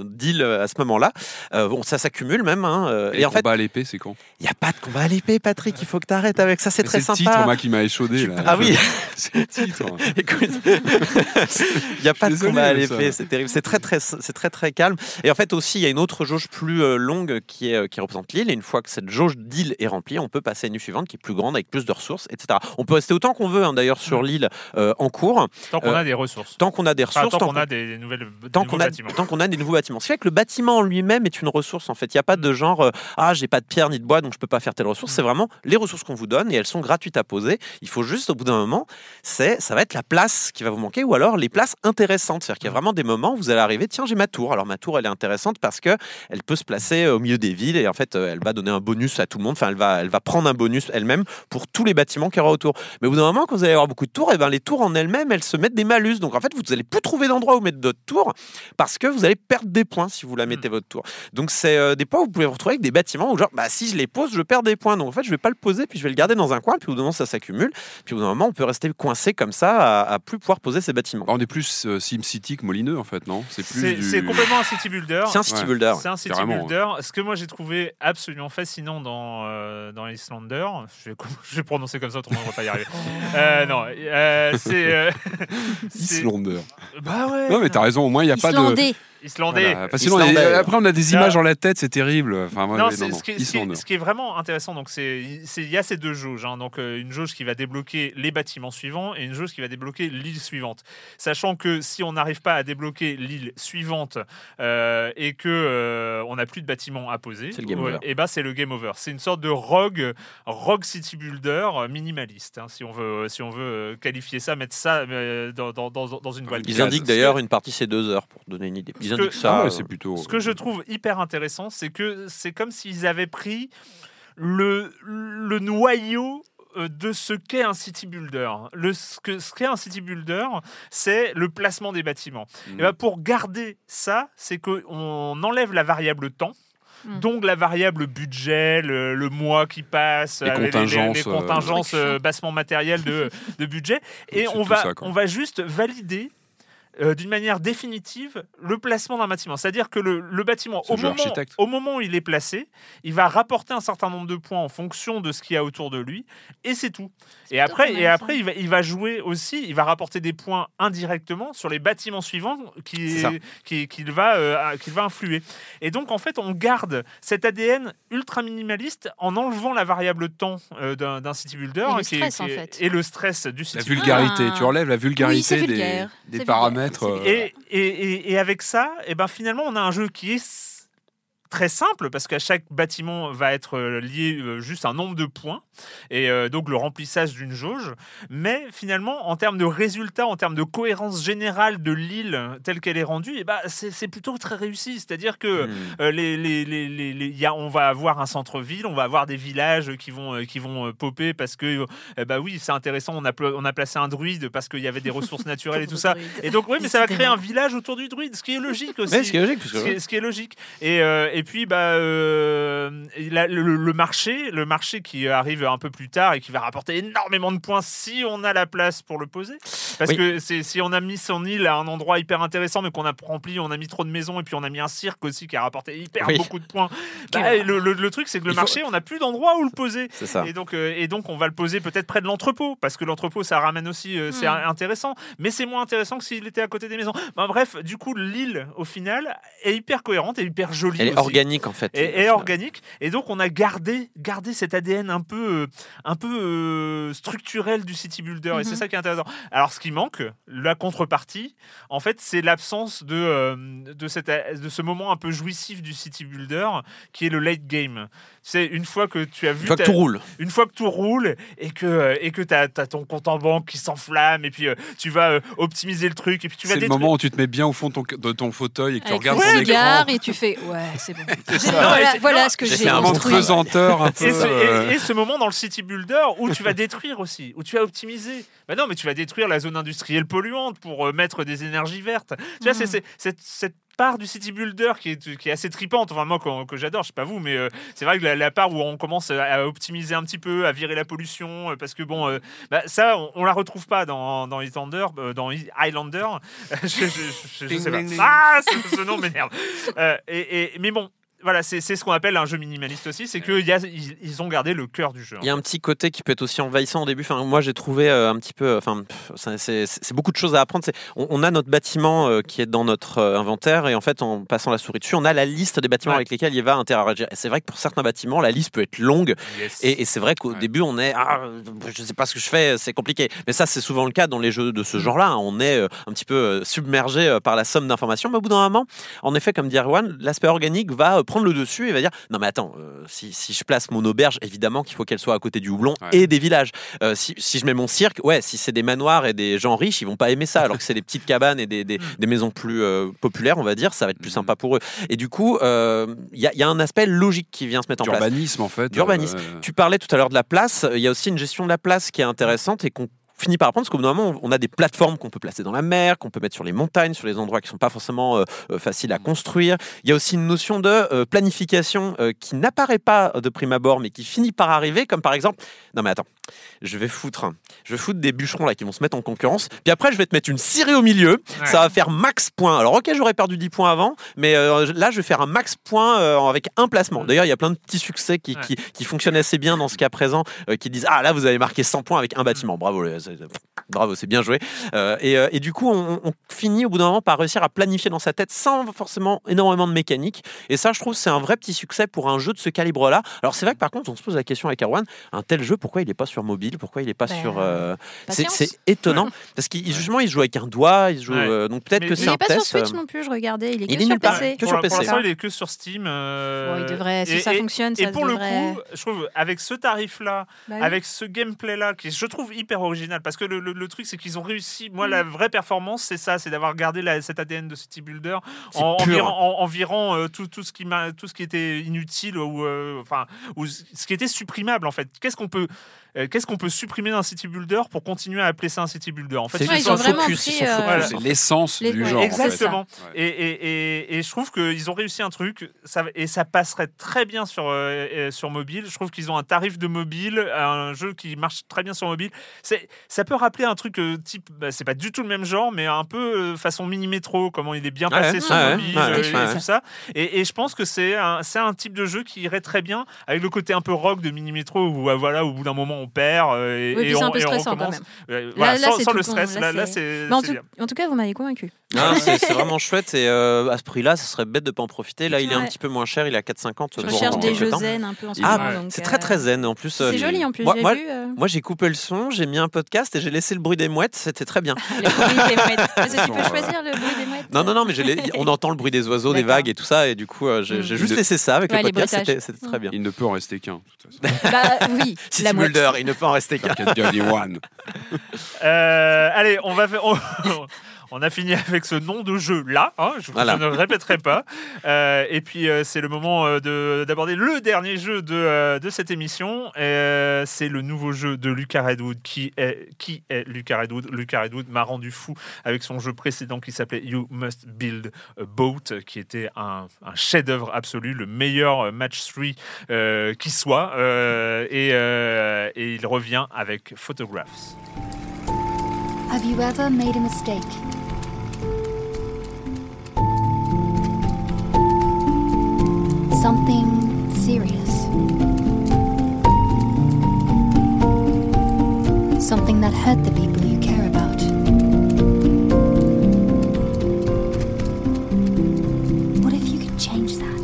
deal à ce moment-là. Bon, ça s'accumule même. hein, Et, et en fait, combat à l'épée, c'est quand? Il n'y a pas de combat à l'épée, Patrick. Il faut que tu arrêtes avec ça. C'est très le sympa. titre, moi, qui m'a échaudé. Là. Ah oui. c'est le titre. Écoute, il n'y a pas de combat à l'épée, c'est terrible. C'est très, très, c'est très, très calme. Et en fait, aussi, il y a une autre jauge plus euh, longue qui, est, euh, qui représente l'île. Et une fois que cette jauge d'île est remplie, on peut passer à une nuit suivante qui est plus grande, avec plus de ressources, etc. On peut rester autant qu'on veut, hein, d'ailleurs, sur l'île euh, en cours, Tant qu'on a des ressources. tant qu'on a des Enfin, ressources, tant tant qu'on a des nouvelles des tant nouveaux qu'on a, bâtiments. tant qu'on a des nouveaux bâtiments. Ce qui fait que le bâtiment en lui-même est une ressource en fait. Il n'y a pas de genre euh, ah j'ai pas de pierre ni de bois donc je peux pas faire telle ressource. C'est vraiment les ressources qu'on vous donne et elles sont gratuites à poser. Il faut juste au bout d'un moment, c'est ça va être la place qui va vous manquer ou alors les places intéressantes. C'est-à-dire qu'il y a vraiment des moments où vous allez arriver tiens j'ai ma tour. Alors ma tour elle est intéressante parce que elle peut se placer au milieu des villes et en fait euh, elle va donner un bonus à tout le monde. Enfin elle va elle va prendre un bonus elle-même pour tous les bâtiments qu'il y aura autour. Mais au bout d'un moment quand vous allez avoir beaucoup de tours et ben les tours en elles-mêmes elles se mettent des malus. Donc en fait vous allez plus trouver d'endroit où mettre d'autres tours parce que vous allez perdre des points si vous la mettez votre tour. Donc c'est euh, des points où vous pouvez vous retrouver avec des bâtiments où genre bah si je les pose je perds des points donc en fait je vais pas le poser puis je vais le garder dans un coin puis au bout d'un moment ça s'accumule puis au bout d'un moment on peut rester coincé comme ça à, à plus pouvoir poser ses bâtiments. On est plus euh, SimCity que Molineux, en fait, non? C'est plus C'est du- c'est complètement un city builder. C'est un city Ouais. builder. C'est un city carrément, builder. Ce que moi j'ai trouvé absolument fascinant dans, euh, dans Islander, je vais, je vais prononcer comme ça, autrement on va pas y arriver. Euh, non, euh, c'est. euh, c'est- Islander. Bah ouais. Non, mais t'as raison, au moins, il n'y a pas de. Islandais. Voilà, sinon, Islandais. après, on a des images dans la tête, c'est terrible. Enfin, moi, Non, ouais, ce, qui est, non. ce qui est- Islander. ce qui est vraiment intéressant, donc c'est il y a ces deux jauges, hein. donc euh, une jauge qui va débloquer les bâtiments suivants et une jauge qui va débloquer l'île suivante. Sachant que si on n'arrive pas à débloquer l'île suivante euh, et que euh, on n'a plus de bâtiments à poser, C'est le game over. et ben c'est le game over. C'est une sorte de rogue, rogue city builder minimaliste, hein, si on veut si on veut qualifier ça, mettre ça euh, dans, dans, dans, dans une boîte. Ils indiquent d'ailleurs une partie c'est deux heures pour donner une idée. Ils Ce que- ça. Ah ouais, euh, c'est plutôt. Ce que je trouve hyper intéressant, c'est que c'est comme s'ils avaient pris le, le noyau euh, de ce qu'est un city builder. Le, ce que- ce qu'est un city builder, c'est le placement des bâtiments. Mm. Et ben, pour garder ça, c'est qu'on enlève la variable temps. Mm. Donc la variable budget, le, le mois qui passe, Les euh, contingences, les, contingences euh, bassement matérielles de, de budget, et on va, ça, on va juste valider euh, d'une manière définitive le placement d'un bâtiment. C'est-à-dire que le, le bâtiment, au moment, au moment où il est placé, il va rapporter un certain nombre de points en fonction de ce qu'il y a autour de lui, et c'est tout. Et après, et après il, va, il va jouer aussi, il va rapporter des points indirectement sur les bâtiments suivants qui- ça. qui- qu'il va, euh, qu'il va influer. Et donc, en fait, on garde cet ADN ultra minimaliste en enlevant la variable temps euh, d'un city builder. Et le hein, qui est- stress, qui en est- fait. Et le stress du La city vulgarité, Ah. tu enlèves la vulgarité des, des paramètres. Euh, Et, et, et- et avec ça, et ben finalement, on a un jeu qui est très simple parce qu'à chaque bâtiment va être euh, lié euh, juste un nombre de points et euh, donc le remplissage d'une jauge. Mais finalement, en termes de résultats, en termes de cohérence générale de l'île telle qu'elle est rendue, et ben c'est plutôt très réussi. C'est-à-dire que hmm. les, les, les, les- les- y a, on va avoir un centre-ville, on va avoir des villages qui vont, qui vont popper parce que, euh, bah oui, c'est intéressant, on a, on a placé un druide parce qu'il y avait des ressources naturelles et tout ça. Et donc, oui, mais ça va créer un village autour du druide, ce qui est logique aussi. Ce qui est logique, parce que- Ce qui est, ce qui est logique. Et, euh, et puis, bah, euh, et la- le, le marché, le marché qui arrive un peu plus tard et qui va rapporter énormément de points si on a la place pour le poser. Parce Oui. que c'est si on a mis son île à un endroit hyper intéressant, mais qu'on a rempli, on a mis trop de maisons et puis on a mis un cirque aussi qui a rapporté hyper Oui. beaucoup de points. Bah, le, le- le truc, c'est que le Il faut- marché, on n'a plus d'endroit où le poser. C'est ça. Et donc, euh, et donc, on va le poser peut-être près de l'entrepôt, parce que l'entrepôt, ça ramène aussi, euh, c'est Hmm. intéressant, mais c'est moins intéressant que s'il était à côté des maisons. Ben, bref, du coup, l'île, au final, est hyper cohérente et hyper jolie. Elle est aussi. Organique en fait. Et, et organique. Et donc, on a gardé, gardé cet ADN un peu, euh, un peu euh, structurel du city builder. Et c'est Mhm. ça qui est intéressant. Alors, ce qui manque, la contrepartie, en fait, c'est l'absence de, euh, de, cette, de ce moment un peu jouissif du city builder, qui est le late game. C'est une fois que tu as vu Une fois que tout roule. une fois que tout roule et que et que t'as as ton compte en banque qui s'enflamme et puis euh, tu vas euh, optimiser le truc et puis tu vas C'est le moment où tu te mets bien au fond de ton, de ton fauteuil et que tu regardes ton écran. et tu fais ouais c'est bon. Voilà, ce que j'ai un pesanteur un peu. Et ce, et- euh, et ce moment dans le city builder où tu vas détruire aussi, où tu vas optimiser. Bah non, mais tu vas détruire la zone industrielle polluante pour euh, mettre des énergies vertes. Tu vois, c'est- c'est cette, cette part du city builder qui est, qui est assez tripante. Enfin, moi, que, que j'adore, je sais pas vous, mais euh, c'est vrai que la, la part où on commence à, à optimiser un petit peu, à virer la pollution, euh, parce que bon, euh, bah, ça, on, on la retrouve pas dans, dans Highlander, dans Highlander. je, je, je- je sais pas. Ah, ce, ce nom m'énerve. Et, et- mais bon. Voilà, c'est ce qu'on appelle un jeu minimaliste aussi, c'est qu'ils ils, ils ont gardé le cœur du jeu. Il y a un petit côté qui peut être aussi envahissant au début. Enfin, moi, j'ai trouvé euh, un petit peu. Enfin, c'est beaucoup de choses à apprendre. On, on a notre bâtiment euh, qui est dans notre euh, inventaire et en fait, en passant la souris dessus, on a la liste des bâtiments Ouais. avec lesquels il va interagir. Et c'est vrai que pour certains bâtiments, la liste peut être longue Yes. et, et c'est vrai qu'au Ouais. début, on est ah, je sais pas ce que je fais, c'est compliqué. Mais ça, c'est souvent le cas dans les jeux de ce genre-là. hein. On est un petit peu submergé par la somme d'informations. Mais au bout d'un moment, en effet, comme dit Erwan, l'aspect organique va prendre le dessus et va dire non mais attends, euh, si, si je place mon auberge, évidemment qu'il faut qu'elle soit à côté du houblon Ouais. et des villages. Euh, si, si je mets mon cirque, ouais, si c'est des manoirs et des gens riches, ils vont pas aimer ça. Alors que c'est des petites cabanes et des, des- des maisons plus euh, populaires, on va dire, ça va être plus sympa pour eux. Et du coup, il y, y a un aspect logique qui vient se mettre en place. D'urbanisme, en fait. D'urbanisme. Tu parlais tout à l'heure de la place. Il y a aussi une gestion de la place qui est intéressante et qu'on finit par apprendre parce qu'au bout d'un moment, on a des plateformes qu'on peut placer dans la mer, qu'on peut mettre sur les montagnes, sur les endroits qui sont pas forcément euh, euh, faciles à construire. Il y a aussi une notion de euh, planification euh, qui n'apparaît pas de prime abord, mais qui finit par arriver, comme par exemple, non mais attends, je vais foutre, je vais foutre des bûcherons là qui vont se mettre en concurrence, puis après je vais te mettre une scierie au milieu, Ouais. ça va faire max point. Alors ok, j'aurais perdu 10 points avant, mais là je vais faire un max point avec un placement. D'ailleurs, il y a plein de petits succès qui, Ouais. qui, qui fonctionnent assez bien dans ce cas présent, qui disent ah là vous avez marqué 100 points avec un bâtiment. Bravo, les- c'est- bravo, c'est bien joué. Euh, et, euh, et du coup, on, on finit au bout d'un moment par réussir à planifier dans sa tête sans forcément énormément de mécanique. Et ça, je trouve, c'est un vrai petit succès pour un jeu de ce calibre-là. Alors c'est vrai que par contre, on se pose la question avec Erwan, un tel jeu, pourquoi il n'est pas sur mobile, pourquoi il n'est pas Ben, sur euh, c'est étonnant parce qu'il justement il se joue avec un doigt, il joue Ouais. euh, donc peut-être que c'est Il n'est pas sur. Switch non plus, je regardais. Il est il que est sur. PC. Que pour, sur pour PC. l'instant, il est que sur Steam. euh, Bon, il devrait, si et- ça et- fonctionne, ça Et pour devrait... le coup, je trouve, avec ce tarif-là, Bah oui. avec ce gameplay-là, qui je trouve hyper original, parce que le, le- le truc, c'est qu'ils ont réussi. Moi, Mm. la vraie performance, c'est ça, c'est d'avoir gardé la- cet ADN de City Builder en, virant, en- en virant, euh, tout, tout, ce qui m'a- tout ce qui était inutile ou, euh, enfin, ou ce qui était supprimable, en fait. Qu'est-ce qu'on peut. Euh, Qu'est-ce qu'on peut supprimer d'un city builder pour continuer à appeler ça un city builder? En fait, C'est Ouais, juste ils ont un vraiment focus, pris, ils sont euh, l'essence Les- du genre. en fait. Exactement. Et, et, et, et je trouve qu'ils ont réussi un truc, ça, et ça passerait très bien sur, euh, sur mobile. Je trouve qu'ils ont un tarif de mobile, un jeu qui marche très bien sur mobile. C'est, ça peut rappeler un truc euh, type, bah, c'est pas du tout le même genre, mais un peu euh, façon mini métro, comment il est bien Ouais, passé sur ouais, mobile ouais, euh, ouais, et tout ça. Et, et je pense que c'est un, c'est un type de jeu qui irait très bien avec le côté un peu rock de mini métro où euh, voilà, au bout d'un moment on perd euh, et, Oui, et on, un peu et on stressant quand recommence. même. Euh, voilà, là, sans, c'est sans tout le stress, Là, là, là, c'est- en en tout cas, vous m'avez convaincu. Non, c'est vraiment chouette et euh, à ce prix-là, ce serait bête de pas en profiter. Là, il est un petit peu moins cher, il est à 4,50. Je pour cherche des jeux temps. zen un peu en ce Ah, moment. donc, c'est euh, très très zen. En plus, euh, C'est joli en plus, moi, j'ai moi, vu. euh, moi, j'ai coupé le son, j'ai mis un podcast et j'ai laissé le bruit des mouettes. C'était très bien. Le bruit des mouettes. Est-ce que tu peux choisir le bruit des mouettes Non, non, non, mais on entend le bruit des oiseaux, des vagues et tout ça, et du coup, euh, j'ai Mm. j'ai juste De- laissé ça avec Ouais, le podcast. C'était très bien. Il ne peut en rester qu'un. Bah oui, la. Builder, il ne peut en rester qu'un. Euh, allez, on va faire. On, a fini avec ce nom de jeu là. hein, je, Voilà. je ne répéterai pas. Euh, et puis euh, c'est le moment euh, de- d'aborder le dernier jeu de, euh, de cette émission. Euh, c'est le nouveau jeu de Lucas Redwood. Qui est qui est Lucas Redwood Lucas Redwood m'a rendu fou avec son jeu précédent qui s'appelait You Must Build a Boat, qui était un, un chef-d'œuvre absolu, le meilleur match 3 euh, qui soit. Euh, et, euh, et il revient avec Photographs. Have you ever made a mistake? Something serious. Something that hurt the people you care about. What if you could change that?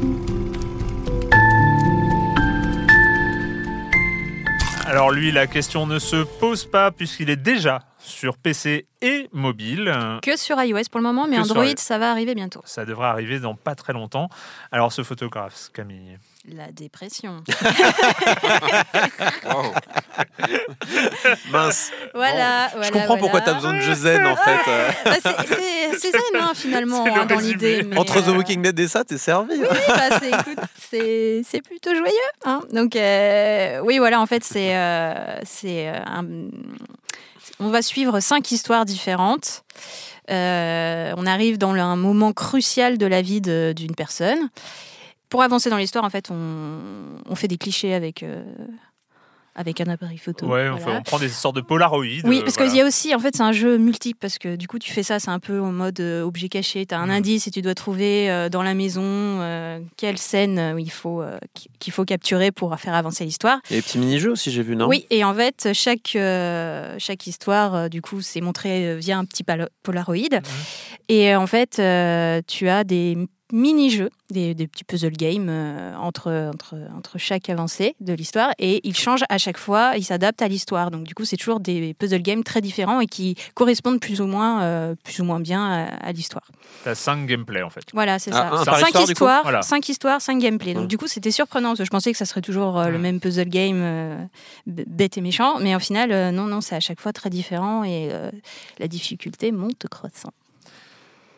Alors lui, la question ne se pose pas puisqu'il est déjà sur PC et mobile. Que sur iOS pour le moment, mais Que Android, ça va arriver bientôt. Ça devrait arriver dans pas très longtemps. Alors ce photographe, Camille. La dépression. Mince. Voilà, Je voilà, comprends pourquoi tu as besoin de jeux zen en fait. Bah, c'est- zen hein, finalement hein, dans l'idée. Entre The euh, Walking Dead et ça, t'es servi. Oui, bah, c'est, écoute, c'est, c'est plutôt joyeux. hein. Donc, euh, oui, voilà, en fait, c'est, euh, c'est euh, un. On va suivre cinq histoires différentes. Euh, on arrive dans un moment crucial de la vie d'une personne. Pour avancer dans l'histoire, en fait, on, on fait des clichés avec, euh, avec un appareil photo. Ouais, on, fait- Voilà. on prend des sortes de polaroïdes. Oui, euh, parce voilà. qu'il y a aussi, en fait, c'est un jeu multiple parce que du coup, tu fais ça, c'est un peu en mode euh, objet caché. Tu as un Mhm. indice et tu dois trouver euh, dans la maison euh, quelle scène euh, il faut euh, qu'il faut capturer pour faire avancer l'histoire. Des petits mini-jeux aussi, j'ai vu, non? Oui, et en fait, chaque, euh, chaque histoire, euh, du coup, c'est montré via un petit Polaroid. Mhm. Et en fait, euh, tu as des mini-jeux, des, des petits puzzle games euh, entre, entre, entre chaque avancée de l'histoire. Et ils changent à chaque fois, ils s'adaptent à l'histoire. Donc, du coup, c'est toujours des puzzle games très différents et qui correspondent plus ou moins, euh, plus ou moins bien à, à l'histoire. T'as 5 gameplays en fait. Voilà, c'est Ah, ça. un par cinq histoire, du coup histoires, Voilà. cinq histoires, cinq gameplays. Donc du coup, c'était surprenant parce que je pensais que ça serait toujours euh, le même puzzle game euh, bête et méchant, mais au final, euh, non, non, c'est à chaque fois très différent et euh, la difficulté monte croissant.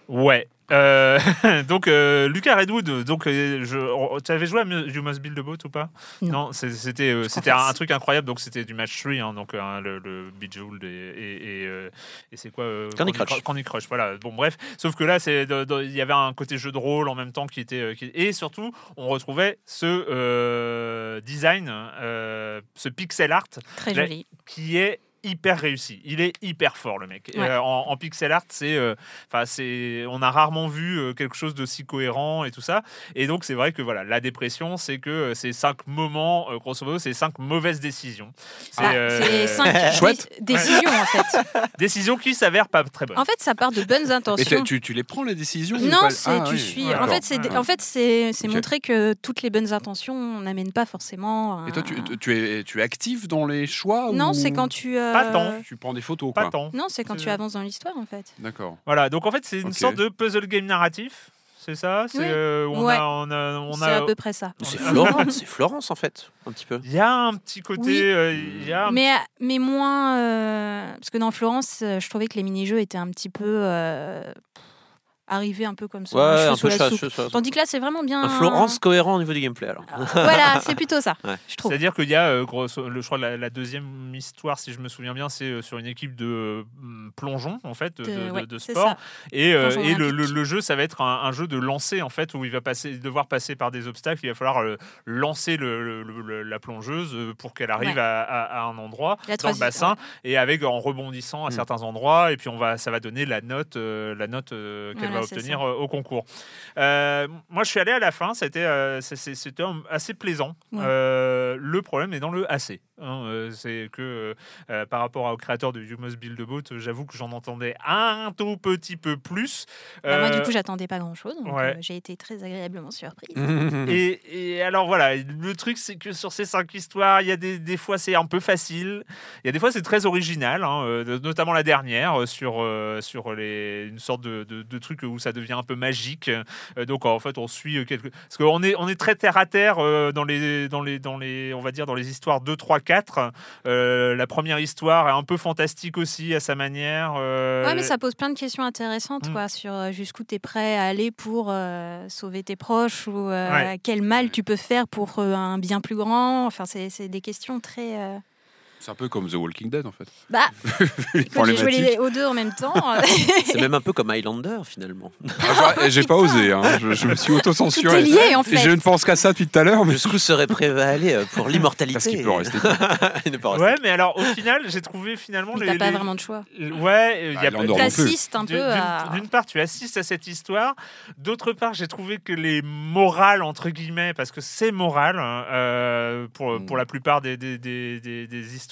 Ouais. Euh, donc euh, Lucas Redwood, donc euh, je, tu avais joué à You Must Build a Boat ou pas? Non. c'était euh, c'était un, truc incroyable. Donc c'était du match 3, hein, donc euh, le, le Bejeweled et, et, et, euh, et c'est quoi euh, Candy Crush. Candy Crush. Voilà. Bon bref, sauf que là c'est il y avait un côté jeu de rôle en même temps qui était qui- et surtout on retrouvait ce euh, design, euh, ce pixel art Très Là- joli. qui est hyper réussi. Il est hyper fort le mec. Ouais. Euh, en, en pixel art, c'est, euh, enfin c'est, on a rarement vu euh, quelque chose d'aussi cohérent et tout ça. Et donc c'est vrai que voilà, la dépression, c'est que euh, c'est cinq moments, euh, grosso modo, c'est cinq mauvaises décisions. C'est Ah, euh, c'est cinq Chouette. dé- décisions en fait. décisions qui s'avèrent pas très bonnes. En fait, ça part de bonnes Mais intentions. tu, tu les prends les décisions ou Non, pas c'est Ah, tu oui. suis. Ouais, en fait, c'est Ouais. en fait c'est montrer que toutes les bonnes intentions n'amènent pas forcément. Et toi, tu, tu es, tu es actif dans les choix Non, ou c'est quand tu. euh, Pas tant. Tu prends des photos, Pas quoi. tant. Non, c'est quand tu avances dans l'histoire en fait. D'accord. Voilà, donc en fait c'est une sorte de puzzle game narratif. C'est ça? C'est Oui. euh, on Ouais. a, on a, on C'est a- à peu près ça. C'est. Florence, c'est Florence en fait, un petit peu. Il y a un petit côté, Oui. euh, il y a un Mais, mais moins. euh, parce que dans Florence, euh, je trouvais que les mini-jeux étaient un petit peu. Arrivés un peu comme ça. Ouais, un peu la chasse. soupe. chasse- Tandis que là, c'est vraiment bien. Un Florence cohérent au niveau du gameplay alors. Voilà, c'est plutôt ça, Ouais. je trouve. C'est-à-dire qu'il y a, euh, le, je crois, la, la deuxième histoire, si je me souviens bien, c'est euh, sur une équipe de euh, plongeon, en fait, de, De- de- ouais, de c'est sport. Et, euh, et le, le- le jeu, ça va être un, un jeu de lancer, en fait, où il va passer, devoir passer par des obstacles. Il va falloir euh, lancer le- le- le- la plongeuse pour qu'elle arrive Ouais. à, à- à un endroit La dans le bassin, et avec en rebondissant à Mm. certains endroits. Et puis on va, ça va donner la note, euh, la note euh, qu'elle Voilà, va obtenir ça. euh, au concours. Euh, moi, je suis allé à la fin. C'était, euh, assez plaisant. Ouais. Euh, le problème est dans le assez. Hein, euh, c'est que euh, euh, par rapport au créateur de You Must Build a Boat, j'avoue que j'en entendais un tout petit peu plus. Bah, moi, du coup, j'attendais pas grand-chose. ouais. euh, j'ai été très agréablement surprise. et, et alors voilà, le truc c'est que sur ces cinq histoires, il y a des, des fois c'est un peu facile, il y a des fois c'est très original, hein, notamment la dernière sur, sur les, une sorte de, de, de truc où ça devient un peu magique. Donc en fait on suit quelques... Parce qu'on est, on est très terre à terre dans, les, dans, les, dans les, on va dire, dans les histoires 2, 3, 4. Euh, la première histoire est un peu fantastique aussi à sa manière. euh, Ouais, mais ça pose plein de questions intéressantes Mm. quoi, sur euh, jusqu'où tu es prêt à aller pour euh, sauver tes proches ou Ouais. quel mal tu peux faire pour un bien plus grand. Enfin, c'est des questions très. Euh, C'est un peu comme The Walking Dead, en fait. Bah, écoute, j'ai joué les, aux deux en même temps. C'est même un peu comme Highlander finalement. Ah, j'ai- J'ai pas osé, hein. je, je me suis auto-censuré. lié en Et Je fait. ne pense qu'à ça depuis tout à l'heure, mais Jusqu'où serait aller euh, pour l'immortalité Parce qu'il peut en rester. Il ne peut en rester. Ouais, mais alors au final, j'ai trouvé finalement Mais les. T'as pas les- vraiment de choix. Ouais, il y Ah, a en aura non plus. T'assistes un peu D'une- à. D'une part, tu assistes à cette histoire. D'autre part, j'ai trouvé que les morales, entre guillemets, parce que c'est moral hein, euh, pour, Mm. pour la plupart des, des, des, des- des histoires,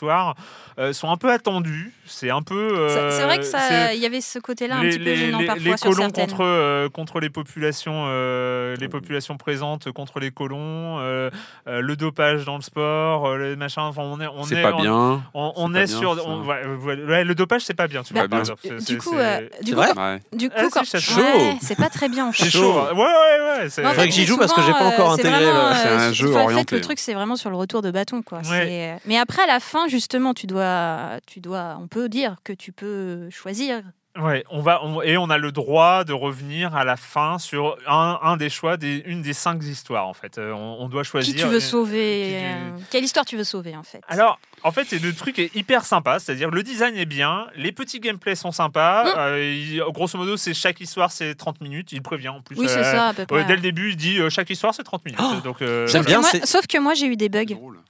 euh, sont un peu attendues. C'est un peu. euh, C'est c'est vrai que ça, c'est- il y avait ce côté-là un les, petit peu les- gênant les- parfois les sur colons certaines. contre, euh, contre les populations, euh, les populations présentes contre les colons, euh, euh, le dopage dans le sport, euh, le machin. Enfin, on est, on c'est est, pas on- bien. On, on C'est pas est bien, sur. ça. on- ouais, ouais, ouais, le dopage, c'est pas bien. Tu Bah, vois, par bien. exemple. C'est- Du c'est- coup, c'est- euh, du C'est coup, vrai Ouais. du coup, Ah, chaud. Ouais, c'est pas très bien en fait. C'est chaud. Ouais, ouais, ouais. c'est- fait, que j'y c'est joue parce que j'ai pas encore euh, c'est intégré C'est un euh, jeu enfin, En fait, orienté. le truc, c'est vraiment sur le retour de bâton, quoi. C'est- euh, Mais après, à la fin, justement, tu dois, tu dois, on peut dire que tu peux choisir Ouais, on va, on- et on a le droit de revenir à la fin sur un, un des choix, des, une des cinq histoires en fait. Euh, on, on doit choisir. Qui tu veux sauver qui euh, Quelle histoire tu veux sauver en fait? Alors, en fait, c'est le truc est hyper sympa, c'est-à-dire le design est bien, les petits gameplays sont sympas. Mm. euh, il- grosso modo, c'est chaque histoire c'est 30 minutes. Il prévient en plus. Oui, c'est euh, ça à peu près. dès le début, il dit euh, chaque histoire c'est 30 minutes. Oh, donc, euh, j'aime Sauf que bien, moi- c'est- sauf que moi j'ai eu des bugs. drôle.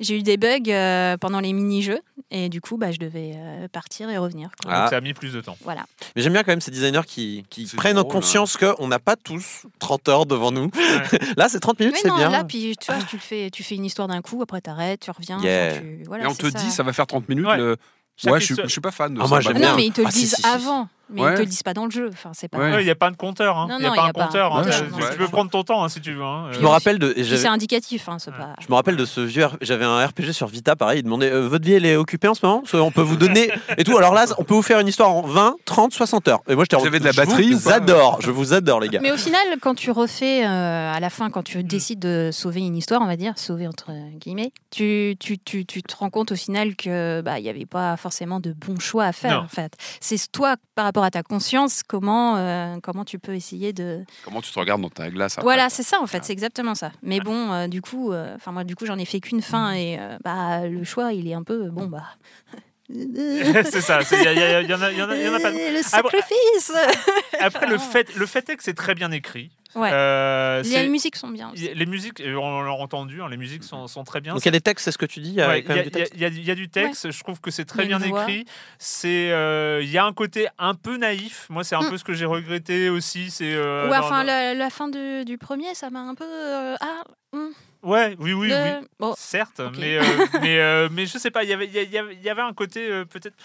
J'ai eu des bugs euh, pendant les mini-jeux et du coup bah, je devais euh, partir et revenir. quoi. Ah. Donc, ça a mis plus de temps. Voilà. Mais j'aime bien quand même ces designers qui, qui C'est prennent drôle, conscience qu'on n'a pas tous 30 heures devant nous. Là, c'est 30 minutes, Mais c'est non, bien. là, puis tu vois, tu, le fais, tu fais une histoire d'un coup, après t'arrêtes, tu reviens. enfin, tu- voilà, Et on c'est te dit, ça va faire 30 minutes. Ouais. le- Chaque Ouais, je suis, histoire- suis pas fan de Ah, ça. moi, bah, j'aime Ah bien. non, mais ils te le Ah, si, disent si, si, si. avant, mais Ouais. ils te le disent pas dans le jeu. Enfin, c'est pas. Ouais, Il n'y a pas de compteur. hein. Non, Il n'y a non, pas y un a pas. compteur. hein. Ouais, je- tu, ouais. tu peux prendre ton temps hein, si tu veux. hein. Je me rappelle de. J'avais- c'est indicatif, hein, pas. Je me rappelle de ce vieux. J'avais un RPG sur Vita, pareil. Il demandait euh, Votre vie, elle est occupée en ce moment? On peut vous donner. Et tout. Alors là, on peut vous faire une histoire en 20, 30, 60 heures. Et moi, j'étais en Vous avez de la je vous batterie ou pas adore. Je vous adore, les gars. Mais au final, quand tu refais, euh, à la fin, quand tu décides de sauver une histoire, on va dire, sauver entre guillemets, tu, tu, tu, tu te rends compte au final que bah il avait pas forcément de bons choix à faire. Non. En fait, c'est toi par rapport à ta conscience, comment euh, comment tu peux essayer de. Comment tu te regardes dans ta glace après Voilà, c'est ça en fait, c'est exactement ça. Mais bon, euh, du coup, euh, enfin moi, du coup, j'en ai fait qu'une fin et euh, bah le choix, il est un peu bon bah. c'est ça. Il y, en a, y en a- il y en a pas. Le sacrifice. Après, le fait, le fait est que c'est très bien écrit. Ouais. Euh, les musiques sont bien. aussi. les musiques, euh, on l'a entendu, hein, les musiques sont, sont très bien. Donc, il y a des textes, c'est ce que tu dis Il y a Ouais, y, du texte il y a- il y a du texte, je trouve que c'est très bien voix. écrit. C'est, euh, il y a un côté un peu naïf. Moi, c'est un Mm. peu ce que j'ai regretté aussi. C'est, euh, Ouais, enfin, la, la fin de- du premier, ça m'a un peu. euh, ah, hum, ouais, oui, oui, le- oui. Bon, Certes, Ok. mais, euh, mais, euh, mais je sais pas, il y avait, il y avait, y avait un côté euh, peut-être.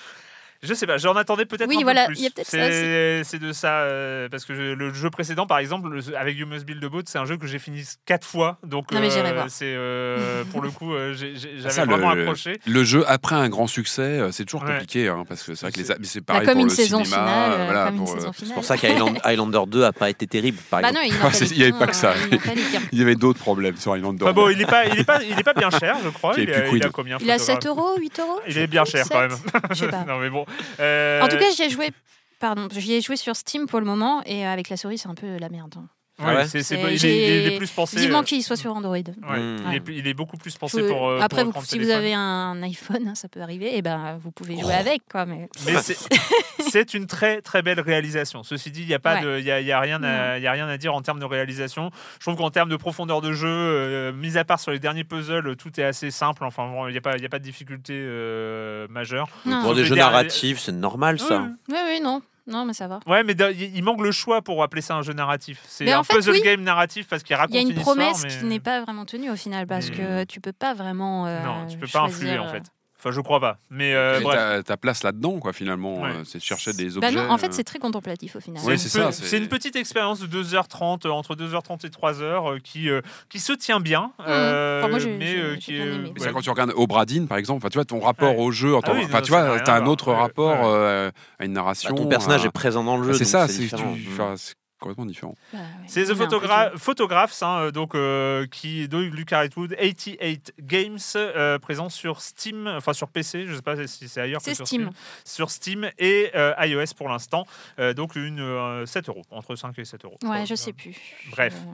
Je sais pas, j'en attendais peut-être Oui, un voilà, peu plus. il y a peut-être ça c'est, c'est de ça, euh, parce que je- le jeu précédent, par exemple, le- avec You Must Build a Boat, c'est un jeu que j'ai fini quatre fois. Donc, Non, mais j'irai euh, voir. c'est, euh, pour le coup, euh, j'ai- j'ai- j'avais Ça, le- vraiment accroché. Le jeu après un grand succès, euh, c'est toujours Ouais. compliqué hein, parce que c'est vrai que les C'est- mais c'est pareil comme pour une le saison cinéma, finale. voilà, comme une pour, euh, saison C'est finale. pour ça qu'Highlander Highlander 2 a pas été terrible, par Bah exemple. non, il Ah, n'en c'est- fallait il y avait pas que ça. il y avait d'autres problèmes sur Highlander. Enfin bon, il est pas, il est pas, il est pas bien cher, je crois. Est Il, quid. a combien Il a photographe 7 euros, 8 euros Il est bien cher quand même. 7, Je sais pas. non mais bon. Euh, En tout cas, j'y ai joué. Pardon, j'y ai joué sur Steam pour le moment et avec la souris, c'est un peu la merde. hein. Ouais, Ah ouais c'est- c'est- C'est- il, est, j'ai- il est plus pensé. Vivement euh, qu'il soit sur Android. ouais, il, est, il est beaucoup plus pensé Je- pour. euh, Après, pour vous- de si vous avez un iPhone, hein, ça peut arriver, et ben vous pouvez Oh. jouer avec. Quoi, mais... Mais c'est- c'est une très très belle réalisation. Ceci dit, il n'y a pas Ouais. de, il y a, y a rien à, il y a rien à dire en termes de réalisation. Je trouve qu'en termes de profondeur de jeu, euh, mis à part sur les derniers puzzles, tout est assez simple. Enfin, il n'y a pas, il y a pas de difficulté euh, majeure. Pour des jeux narratifs, c'est normal ça. Ouais. Oui, oui, non. Non, mais ça va. Ouais, mais il manque le choix pour appeler ça un jeu narratif. C'est un fait, puzzle oui. game narratif parce qu'il raconte Il y a une promesse mais- qui n'est pas vraiment tenue au final parce Mais- que tu peux pas vraiment. euh, Non, tu peux pas influer en euh, fait. Enfin, je crois pas. Mais euh, ta, ta place là-dedans, quoi, finalement, Ouais. euh, c'est de chercher des Bah objets. non, en fait, euh, c'est très contemplatif au final. Ouais, C'est une, pe- petite expérience de 2h30, euh, entre 2h30 et 3h, euh, qui, euh, qui se tient bien. euh. Enfin, moi, j'ai- mais qui est, ouais. quand tu regardes Obradine, par exemple, enfin, tu vois, ton rapport Ouais. au jeu, en Ah oui, non, tu vois, as un autre rapport ouais. euh, à une Bah, narration. ton personnage à- est présent dans le jeu. C'est ça, c'est complètement différent. Bah, ouais. C'est The On est un peu Photogra- tout. Photographs, hein, euh, donc, euh, qui de Lucas Atwood, 88 Games, euh, présent sur Steam, enfin sur PC, je sais pas si c'est ailleurs. que sur Steam. Sur Steam et euh, iOS pour l'instant. Euh, donc une euh, 7 euros, entre 5 et 7 euros. Ouais, je sais plus. Bref. Euh,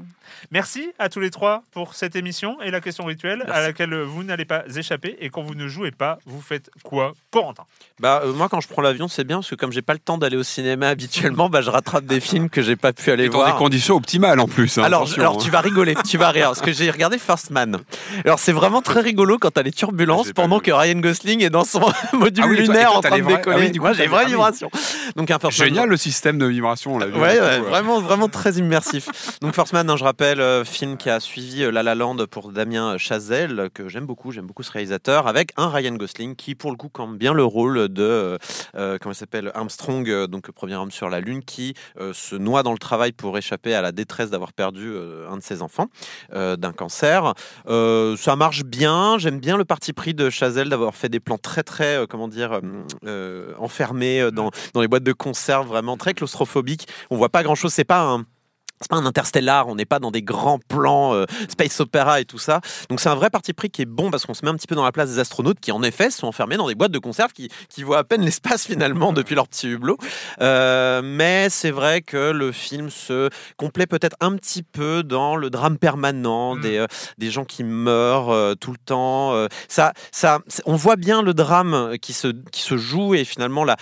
Merci à tous les trois pour cette émission et la question rituelle à laquelle vous n'allez pas échapper. Et quand vous ne jouez pas, vous faites quoi, Corentin? Bah, euh, moi, quand je prends l'avion, c'est bien parce que comme j'ai pas le temps d'aller au cinéma habituellement, bah, je rattrape des films que j'ai pas pu aller Et dans des conditions optimales en plus. hein, Alors, hein. tu vas rigoler, tu vas rire, parce que j'ai regardé First Man. Alors c'est vraiment très rigolo quand t'as les turbulences pendant que Ryan Gosling est dans son module Ah oui, lunaire toi, en train de vrais- décoller. ah oui, du coup, j'ai vraies vibrations. Donc un First Man- Génial le système de vibration, on l'a vu. Ouais, hein, ouais, euh. vraiment, vraiment très immersif. Donc First Man, hein, je rappelle, euh, film qui a suivi euh, La La Land pour Damien Chazelle, que j'aime beaucoup, j'aime beaucoup ce réalisateur, avec un Ryan Gosling qui, pour le coup, campe bien le rôle de, euh, comment il s'appelle, Armstrong, donc premier homme sur la Lune, qui se noie dans le travail pour échapper à la détresse d'avoir perdu euh, un de ses enfants euh, d'un cancer. Euh, ça marche bien, j'aime bien le parti pris de Chazelle d'avoir fait des plans très, très, comment dire, enfermés dans, dans les boîtes de conserve, vraiment très claustrophobiques. On voit pas grand chose. C'est pas un c'est pas un interstellar, on n'est pas dans des grands plans euh, space opéra et tout ça. Donc c'est un vrai parti pris qui est bon parce qu'on se met un petit peu dans la place des astronautes qui en effet sont enfermés dans des boîtes de conserve qui, qui voient à peine l'espace finalement depuis leur petit hublot. Euh, mais c'est vrai que le film se complaît peut-être un petit peu dans le drame permanent Mm. des, euh, des gens qui meurent tout le temps. ça, on voit bien le drame qui se, qui se joue et finalement la,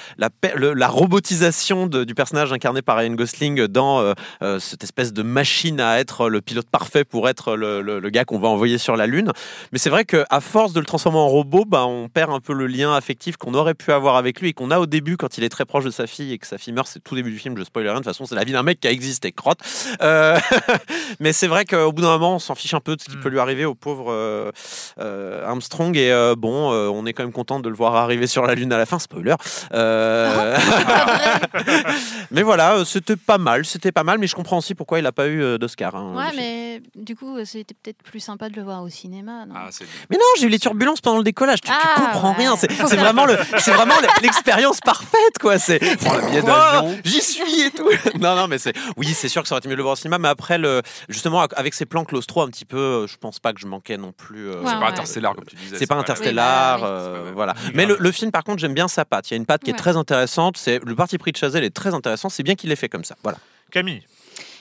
robotisation de- du personnage incarné par Ryan Gosling dans euh, cette espèce de machine à être le pilote parfait pour être le, le- le gars qu'on va envoyer sur la Lune. Mais c'est vrai qu'à force de le transformer en robot, bah, on perd un peu le lien affectif qu'on aurait pu avoir avec lui et qu'on a au début quand il est très proche de sa fille et que sa fille meurt. C'est tout début du film, je spoil rien. De toute façon, c'est la vie d'un mec qui a existé, crotte. Euh, mais c'est vrai qu'au bout d'un moment, on s'en fiche un peu de ce qui Mm. peut lui arriver au pauvre euh, euh, Armstrong. Et euh, bon, euh, on est quand même content de le voir arriver sur la Lune à la fin. Spoiler. Euh, mais voilà, c'était pas mal, c'était pas mal, mais je comprends aussi pourquoi il a pas eu euh, d'Oscar. hein, Ouais, mais du coup, euh, c'était peut-être plus sympa de le voir au cinéma. non? Ah, Mais non, j'ai eu les turbulences pendant le décollage. Tu, tu Ah, comprends ouais. rien. C'est vraiment le, c'est vraiment l'expérience parfaite, quoi. C'est Oh. J'y suis et tout. non, non, mais c'est oui, c'est sûr que ça aurait été mieux de le voir au cinéma, mais après le, justement avec ces plans claustro un petit peu, euh, je pense pas que je manquais non plus. euh, Ouais, C'est ouais. pas Interstellar, comme tu disais. c'est pas la- Interstellar, Oui, bah, oui. voilà. Mais le, le film, par contre, j'aime bien sa patte. Il y a une patte qui est très intéressante. C'est le parti pris de Chazelle est très intéressant. C'est bien qu'il l'ait fait comme ça. Voilà. Camille.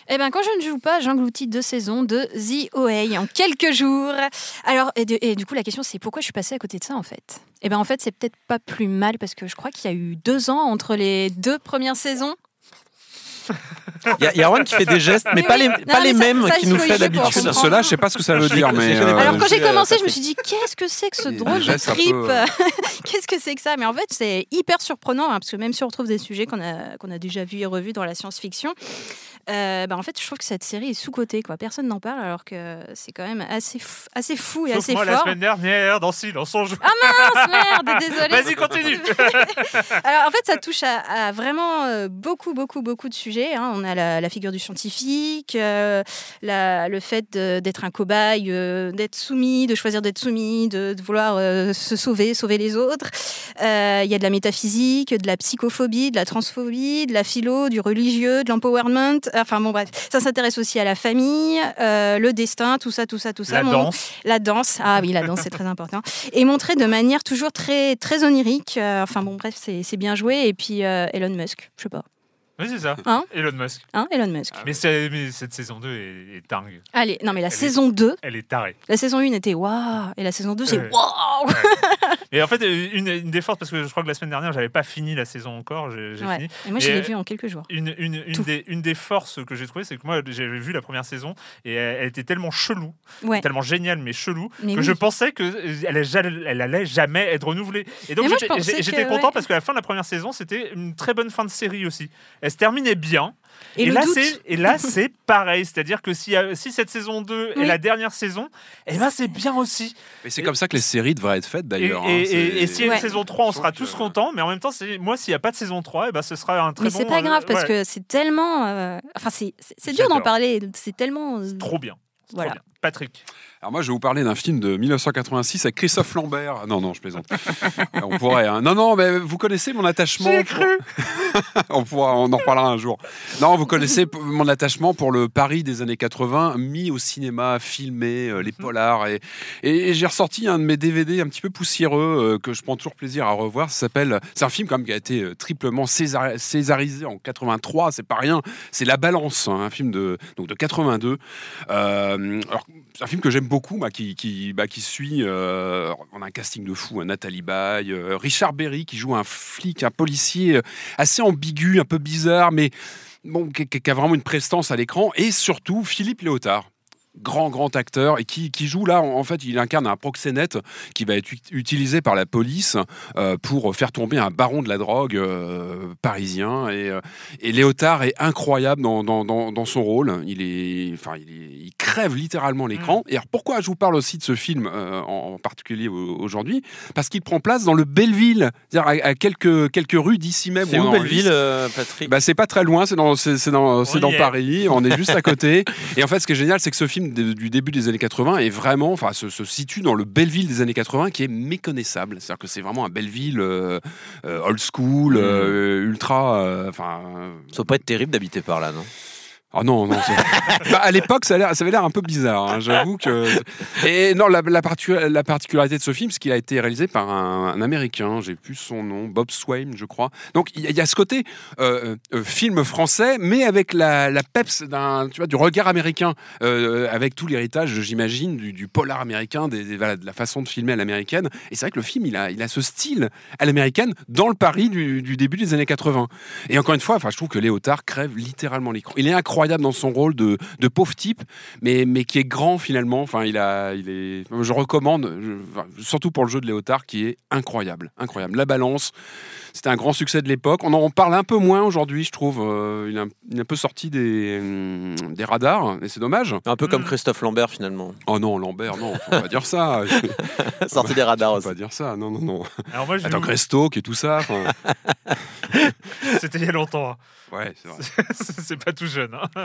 Eh ben, quand je ne joue pas, j'engloutis deux saisons de The OA en quelques jours. Alors, et, et du coup, la question, c'est pourquoi je suis passée à côté de ça, en fait? Eh ben, en fait, c'est peut-être pas plus mal parce que je crois qu'il y a eu deux ans entre les deux premières saisons. Il y a, il y a Erwan qui fait des gestes, mais pas oui. les, Non, pas mais les ça- mêmes qu'il il nous fait d'habitude. Cela, je sais pas ce que ça veut dire, mais. euh, Alors, quand j'ai commencé, je me suis dit, qu'est-ce que c'est que ce drôle de trip peu, euh, Qu'est-ce que c'est que ça? Mais en fait, c'est hyper surprenant, hein, parce que même si on retrouve des sujets qu'on a, qu'on a déjà vus et revus dans la science-fiction, euh, bah, en fait, je trouve que cette série est sous-cotée. Quoi. Personne n'en parle, alors que c'est quand même assez, f- assez fou et Sauf assez moi la fort. semaine dernière, dans Silence on joue. Ah mince, merde, désolé. Vas-y, continue. Alors en fait, ça touche à, à vraiment euh, beaucoup, beaucoup, beaucoup de sujets. hein. On a la, la figure du scientifique, euh, la- le fait d'être un cobaye, euh, d'être soumis, de choisir d'être soumis, de, de vouloir euh, se sauver, sauver les autres. Il y a de la métaphysique, de la psychophobie, de la transphobie, de la philo, du religieux, de l'empowerment. Enfin bon bref, ça s'intéresse aussi à la famille, le destin, tout ça, tout ça, tout ça. La Mon- danse. la danse, ah oui, la danse, c'est très important. Et montré de manière toujours très, très onirique. Enfin bon, bref, c'est bien joué. Et puis Elon Musk, je sais pas. Oui, c'est ça. Hein Elon Musk. Hein, Elon Musk. Mais, c'est- mais cette saison 2 est, est dingue. Allez, non mais la Elle est- saison 2, Elle est tarée. la saison 1 était waouh, et la saison 2 c'est Ouais. waouh Et en fait, une, une des forces, parce que je crois que la semaine dernière, j'avais pas fini la saison encore, j'ai Ouais. fini. Et moi je l'ai vu en quelques jours. Une, une, des, une des forces que j'ai trouvées, c'est que moi, j'avais vu la première saison et elle, elle était tellement chelou, Ouais. tellement géniale, mais chelou, Mais que oui. je pensais qu'elle jamais- elle allait jamais être renouvelée. Et donc, j'étais content parce que la fin de la première saison, c'était une très bonne fin de série aussi. Elle se terminait bien. Et, là, c'est et là, c'est pareil. C'est-à-dire que si, euh, si cette saison 2 Oui. est la dernière saison, eh ben, c'est bien aussi. Mais c'est comme ça que les séries devraient être faites d'ailleurs. et- hein, et- c'est- et s'il y a Ouais. une saison 3, on sera tous que- contents. Mais en même temps, c'est- moi, s'il n'y a pas de saison 3, eh ben, ce sera un très mais bon. c'est pas euh, grave parce ouais, que c'est tellement. euh, Enfin, c'est c'est- c'est dur d'en parler. C'est tellement. euh, Trop bien. C'est trop Voilà. bien. Patrick. Alors moi, je vais vous parler d'un film de 1986 avec Christophe Lambert. Non, non, je plaisante. on pourrait. hein. Non, non, mais vous connaissez mon attachement. J'ai pour- cru. on pourra, on en reparlera un jour. Non, vous connaissez mon attachement pour le Paris des années 80, mis au cinéma, filmé, euh, les polars. Et, et- et j'ai ressorti un de mes DVD un petit peu poussiéreux euh, que je prends toujours plaisir à revoir. Ça s'appelle. C'est un film quand même qui a été euh, triplement césar- césarisé en 83. C'est pas rien. C'est La Balance, hein, un film de donc de 82. Euh, alors, c'est un film que j'aime beaucoup, bah, qui suit. euh, on a un casting de fou, hein, Nathalie Baye, euh, Richard Berry qui joue un flic, un policier euh, assez ambigu, un peu bizarre, mais bon, qui a vraiment une prestance à l'écran, et surtout Philippe Léotard. Grand, grand acteur et qui, qui joue là, en en fait, il incarne un proxénète qui va être ut- utilisé par la police euh, pour faire tomber un baron de la drogue euh, parisien. Et, euh, et Léotard est incroyable dans, dans, dans, dans son rôle. Il, est, enfin, il, est- il crève littéralement l'écran. Et alors, pourquoi je vous parle aussi de ce film en, en particulier au- aujourd'hui? Parce qu'il prend place dans le Belleville, c'est-à-dire à, à quelques, quelques rues d'ici même. C'est où. Belleville, Patrick? Bah, c'est pas très loin, c'est dans, c'est, c'est dans, c'est dans. Paris, on est juste à côté. Et en fait, ce qui est génial, c'est que ce film de- du début des années 80 est vraiment, enfin, se, se situe dans le Belleville des années 80 qui est méconnaissable. C'est-à-dire que c'est vraiment un Belleville euh, euh, old school, euh, ultra. euh, Enfin. Ça doit pas être terrible d'habiter par là, non? Ah non, non. c'est- Bah, à l'époque, ça, avait l'air un peu bizarre. hein, J'avoue que. Et non, la, la, particu- la particularité de ce film, c'est qu'il a été réalisé par un, un Américain. J'ai plus son nom, Bob Swain, je crois. Donc il y, a- il y a ce côté euh, euh, film français, mais avec la, la peps d'un, tu vois, du regard américain, euh, avec tout l'héritage, j'imagine, du, du polar américain, des, des- voilà, de la façon de filmer à l'américaine. Et c'est vrai que le film, il a, il a ce style à l'américaine dans le Paris du, du début des années 80. Et encore une fois, enfin, je trouve que Léotard crève littéralement l'écran. Il est incroyable dans son rôle de, de pauvre type, mais, mais qui est grand finalement. Enfin, il a, il est, je recommande, surtout pour le jeu de Léotard, qui est incroyable, incroyable. La balance, c'était un grand succès de l'époque. On en parle un peu moins aujourd'hui, je trouve. Euh, il, est un, il est un peu sorti des, hum, des radars, et c'est dommage. Un peu comme Mm. Christophe Lambert finalement. Oh non, Lambert, non, faut pas dire ça. Sorti des radars Faut aussi. pas dire ça, non, non, non. Alors moi, je vais Attends, vous- Crestoke et tout ça. c'était il y a longtemps. hein. Ouais, c'est vrai. c'est pas tout jeune. hein.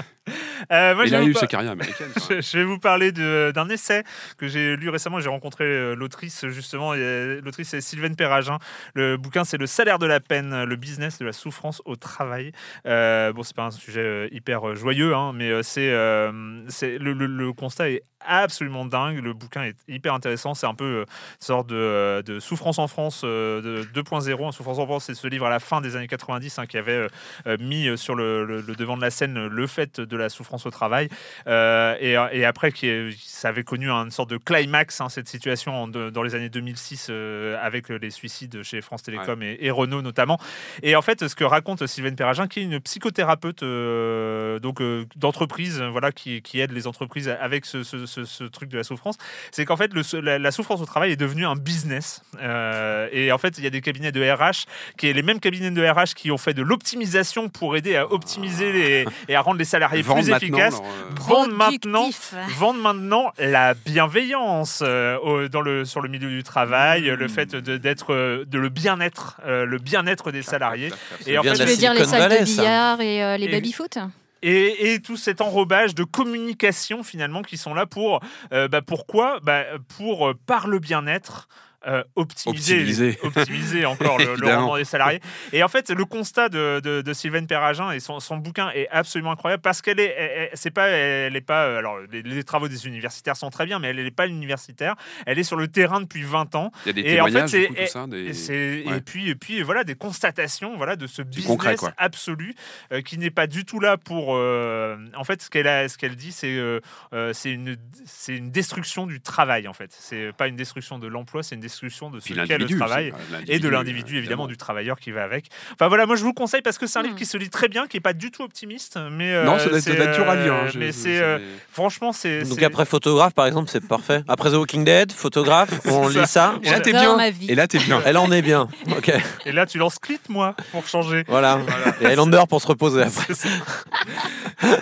Euh, moi, il a eu par- sa carrière américaine. Je, je vais vous parler d'un essai que j'ai lu récemment. J'ai rencontré euh, l'autrice, justement. euh, L'autrice, c'est Sylvaine Perragin. Le bouquin, c'est Le salaire de la peine, le business de la souffrance au travail. Euh, bon, c'est pas un sujet euh, hyper euh, joyeux, hein, mais euh, c'est, euh, c'est le, le- le constat est absolument dingue. Le bouquin est hyper intéressant. C'est un peu euh, une sorte de, euh, de souffrance en France euh, de 2.0. Un souffrance en France, c'est ce livre à la fin des années 90 hein, qui avait euh, euh, mis euh, sur le, devant de la scène euh, le fait de la souffrance au travail. Euh, et, et après, qui ça avait connu une sorte de climax, hein, cette situation en dans les années 2006 euh, avec les suicides chez France Télécom et, et Renault notamment. Et en fait, ce que raconte Sylvaine Perragin, qui est une psychothérapeute euh, donc euh, d'entreprise, euh, voilà, qui, qui aide les entreprises avec ce, ce- ce- ce truc de la souffrance, c'est qu'en fait, le- la, la souffrance au travail est devenue un business. Euh, et en fait, il y a des cabinets de RH qui est les mêmes cabinets de RH qui ont fait de l'optimisation pour aider à optimiser les, et à rendre les salariés Vendre plus efficaces. Vendre maintenant, vendre maintenant la bienveillance euh, dans le, sur le milieu du travail, le fait de, d'être, euh, de le bien-être, euh, le bien-être des salariés. Et en fait, la veux dire les salles de billard et euh, les baby-foot et, et tout cet enrobage de communication finalement qui sont là pour euh, bah, pourquoi? Bah, pour euh, par le bien-être euh, optimiser, Optimiser. optimiser encore le, le rendement des salariés. Et en fait, le constat de, de, de Sylvaine Perragin et son, son bouquin est absolument incroyable parce qu'elle est, c'est pas, elle est pas, euh, alors les, les travaux des universitaires sont très bien, mais elle n'est pas universitaire. Elle est sur le terrain depuis 20 ans. Il y a des Et en fait, coup, tout et- ça. des- Et, c'est- ouais. et puis, et puis voilà, des constatations voilà, de ce business concret, absolu euh, qui n'est pas du tout là pour. euh, en fait, ce qu'elle a- ce qu'elle dit, c'est euh, euh, c'est une, c'est une destruction du travail, en fait. C'est pas une destruction de l'emploi, c'est une destruction de ce qu'est le travail. Et de l'individu, l'individu, évidemment, du travailleur qui va avec. Enfin voilà, moi je vous le conseille parce que c'est un livre Hmm. qui se lit très bien, qui est pas du tout optimiste, mais euh, Non, ça c'est, lire. hein, euh, mais c'est euh, franchement, c'est. Donc après photographe par exemple, c'est parfait. Après The Walking Dead, photographe, on lit ça. Et là, t'es bien. Et là, t'es bien. Elle en est bien. Ok, Et là, tu lances Clit, moi, pour changer. voilà. Et Highlander pour se reposer après.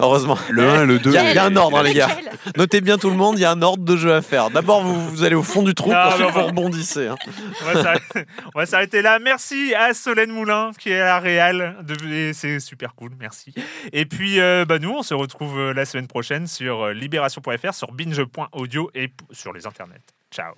Heureusement. Le 1, le 2. Il y, a- un ordre, hein, les gars. Notez bien tout le monde, il y a un ordre de jeu à faire. D'abord, vous, vous allez au fond du trou, ensuite non, vous rebondissez. hein. On va s'arrêter- là. Merci à Solène Moulin qui est à la Réal. C'est super cool, merci. Et puis, euh, bah, nous, on se retrouve euh, la semaine prochaine sur euh, libération.fr, sur binge.audio et sur les internets. Ciao.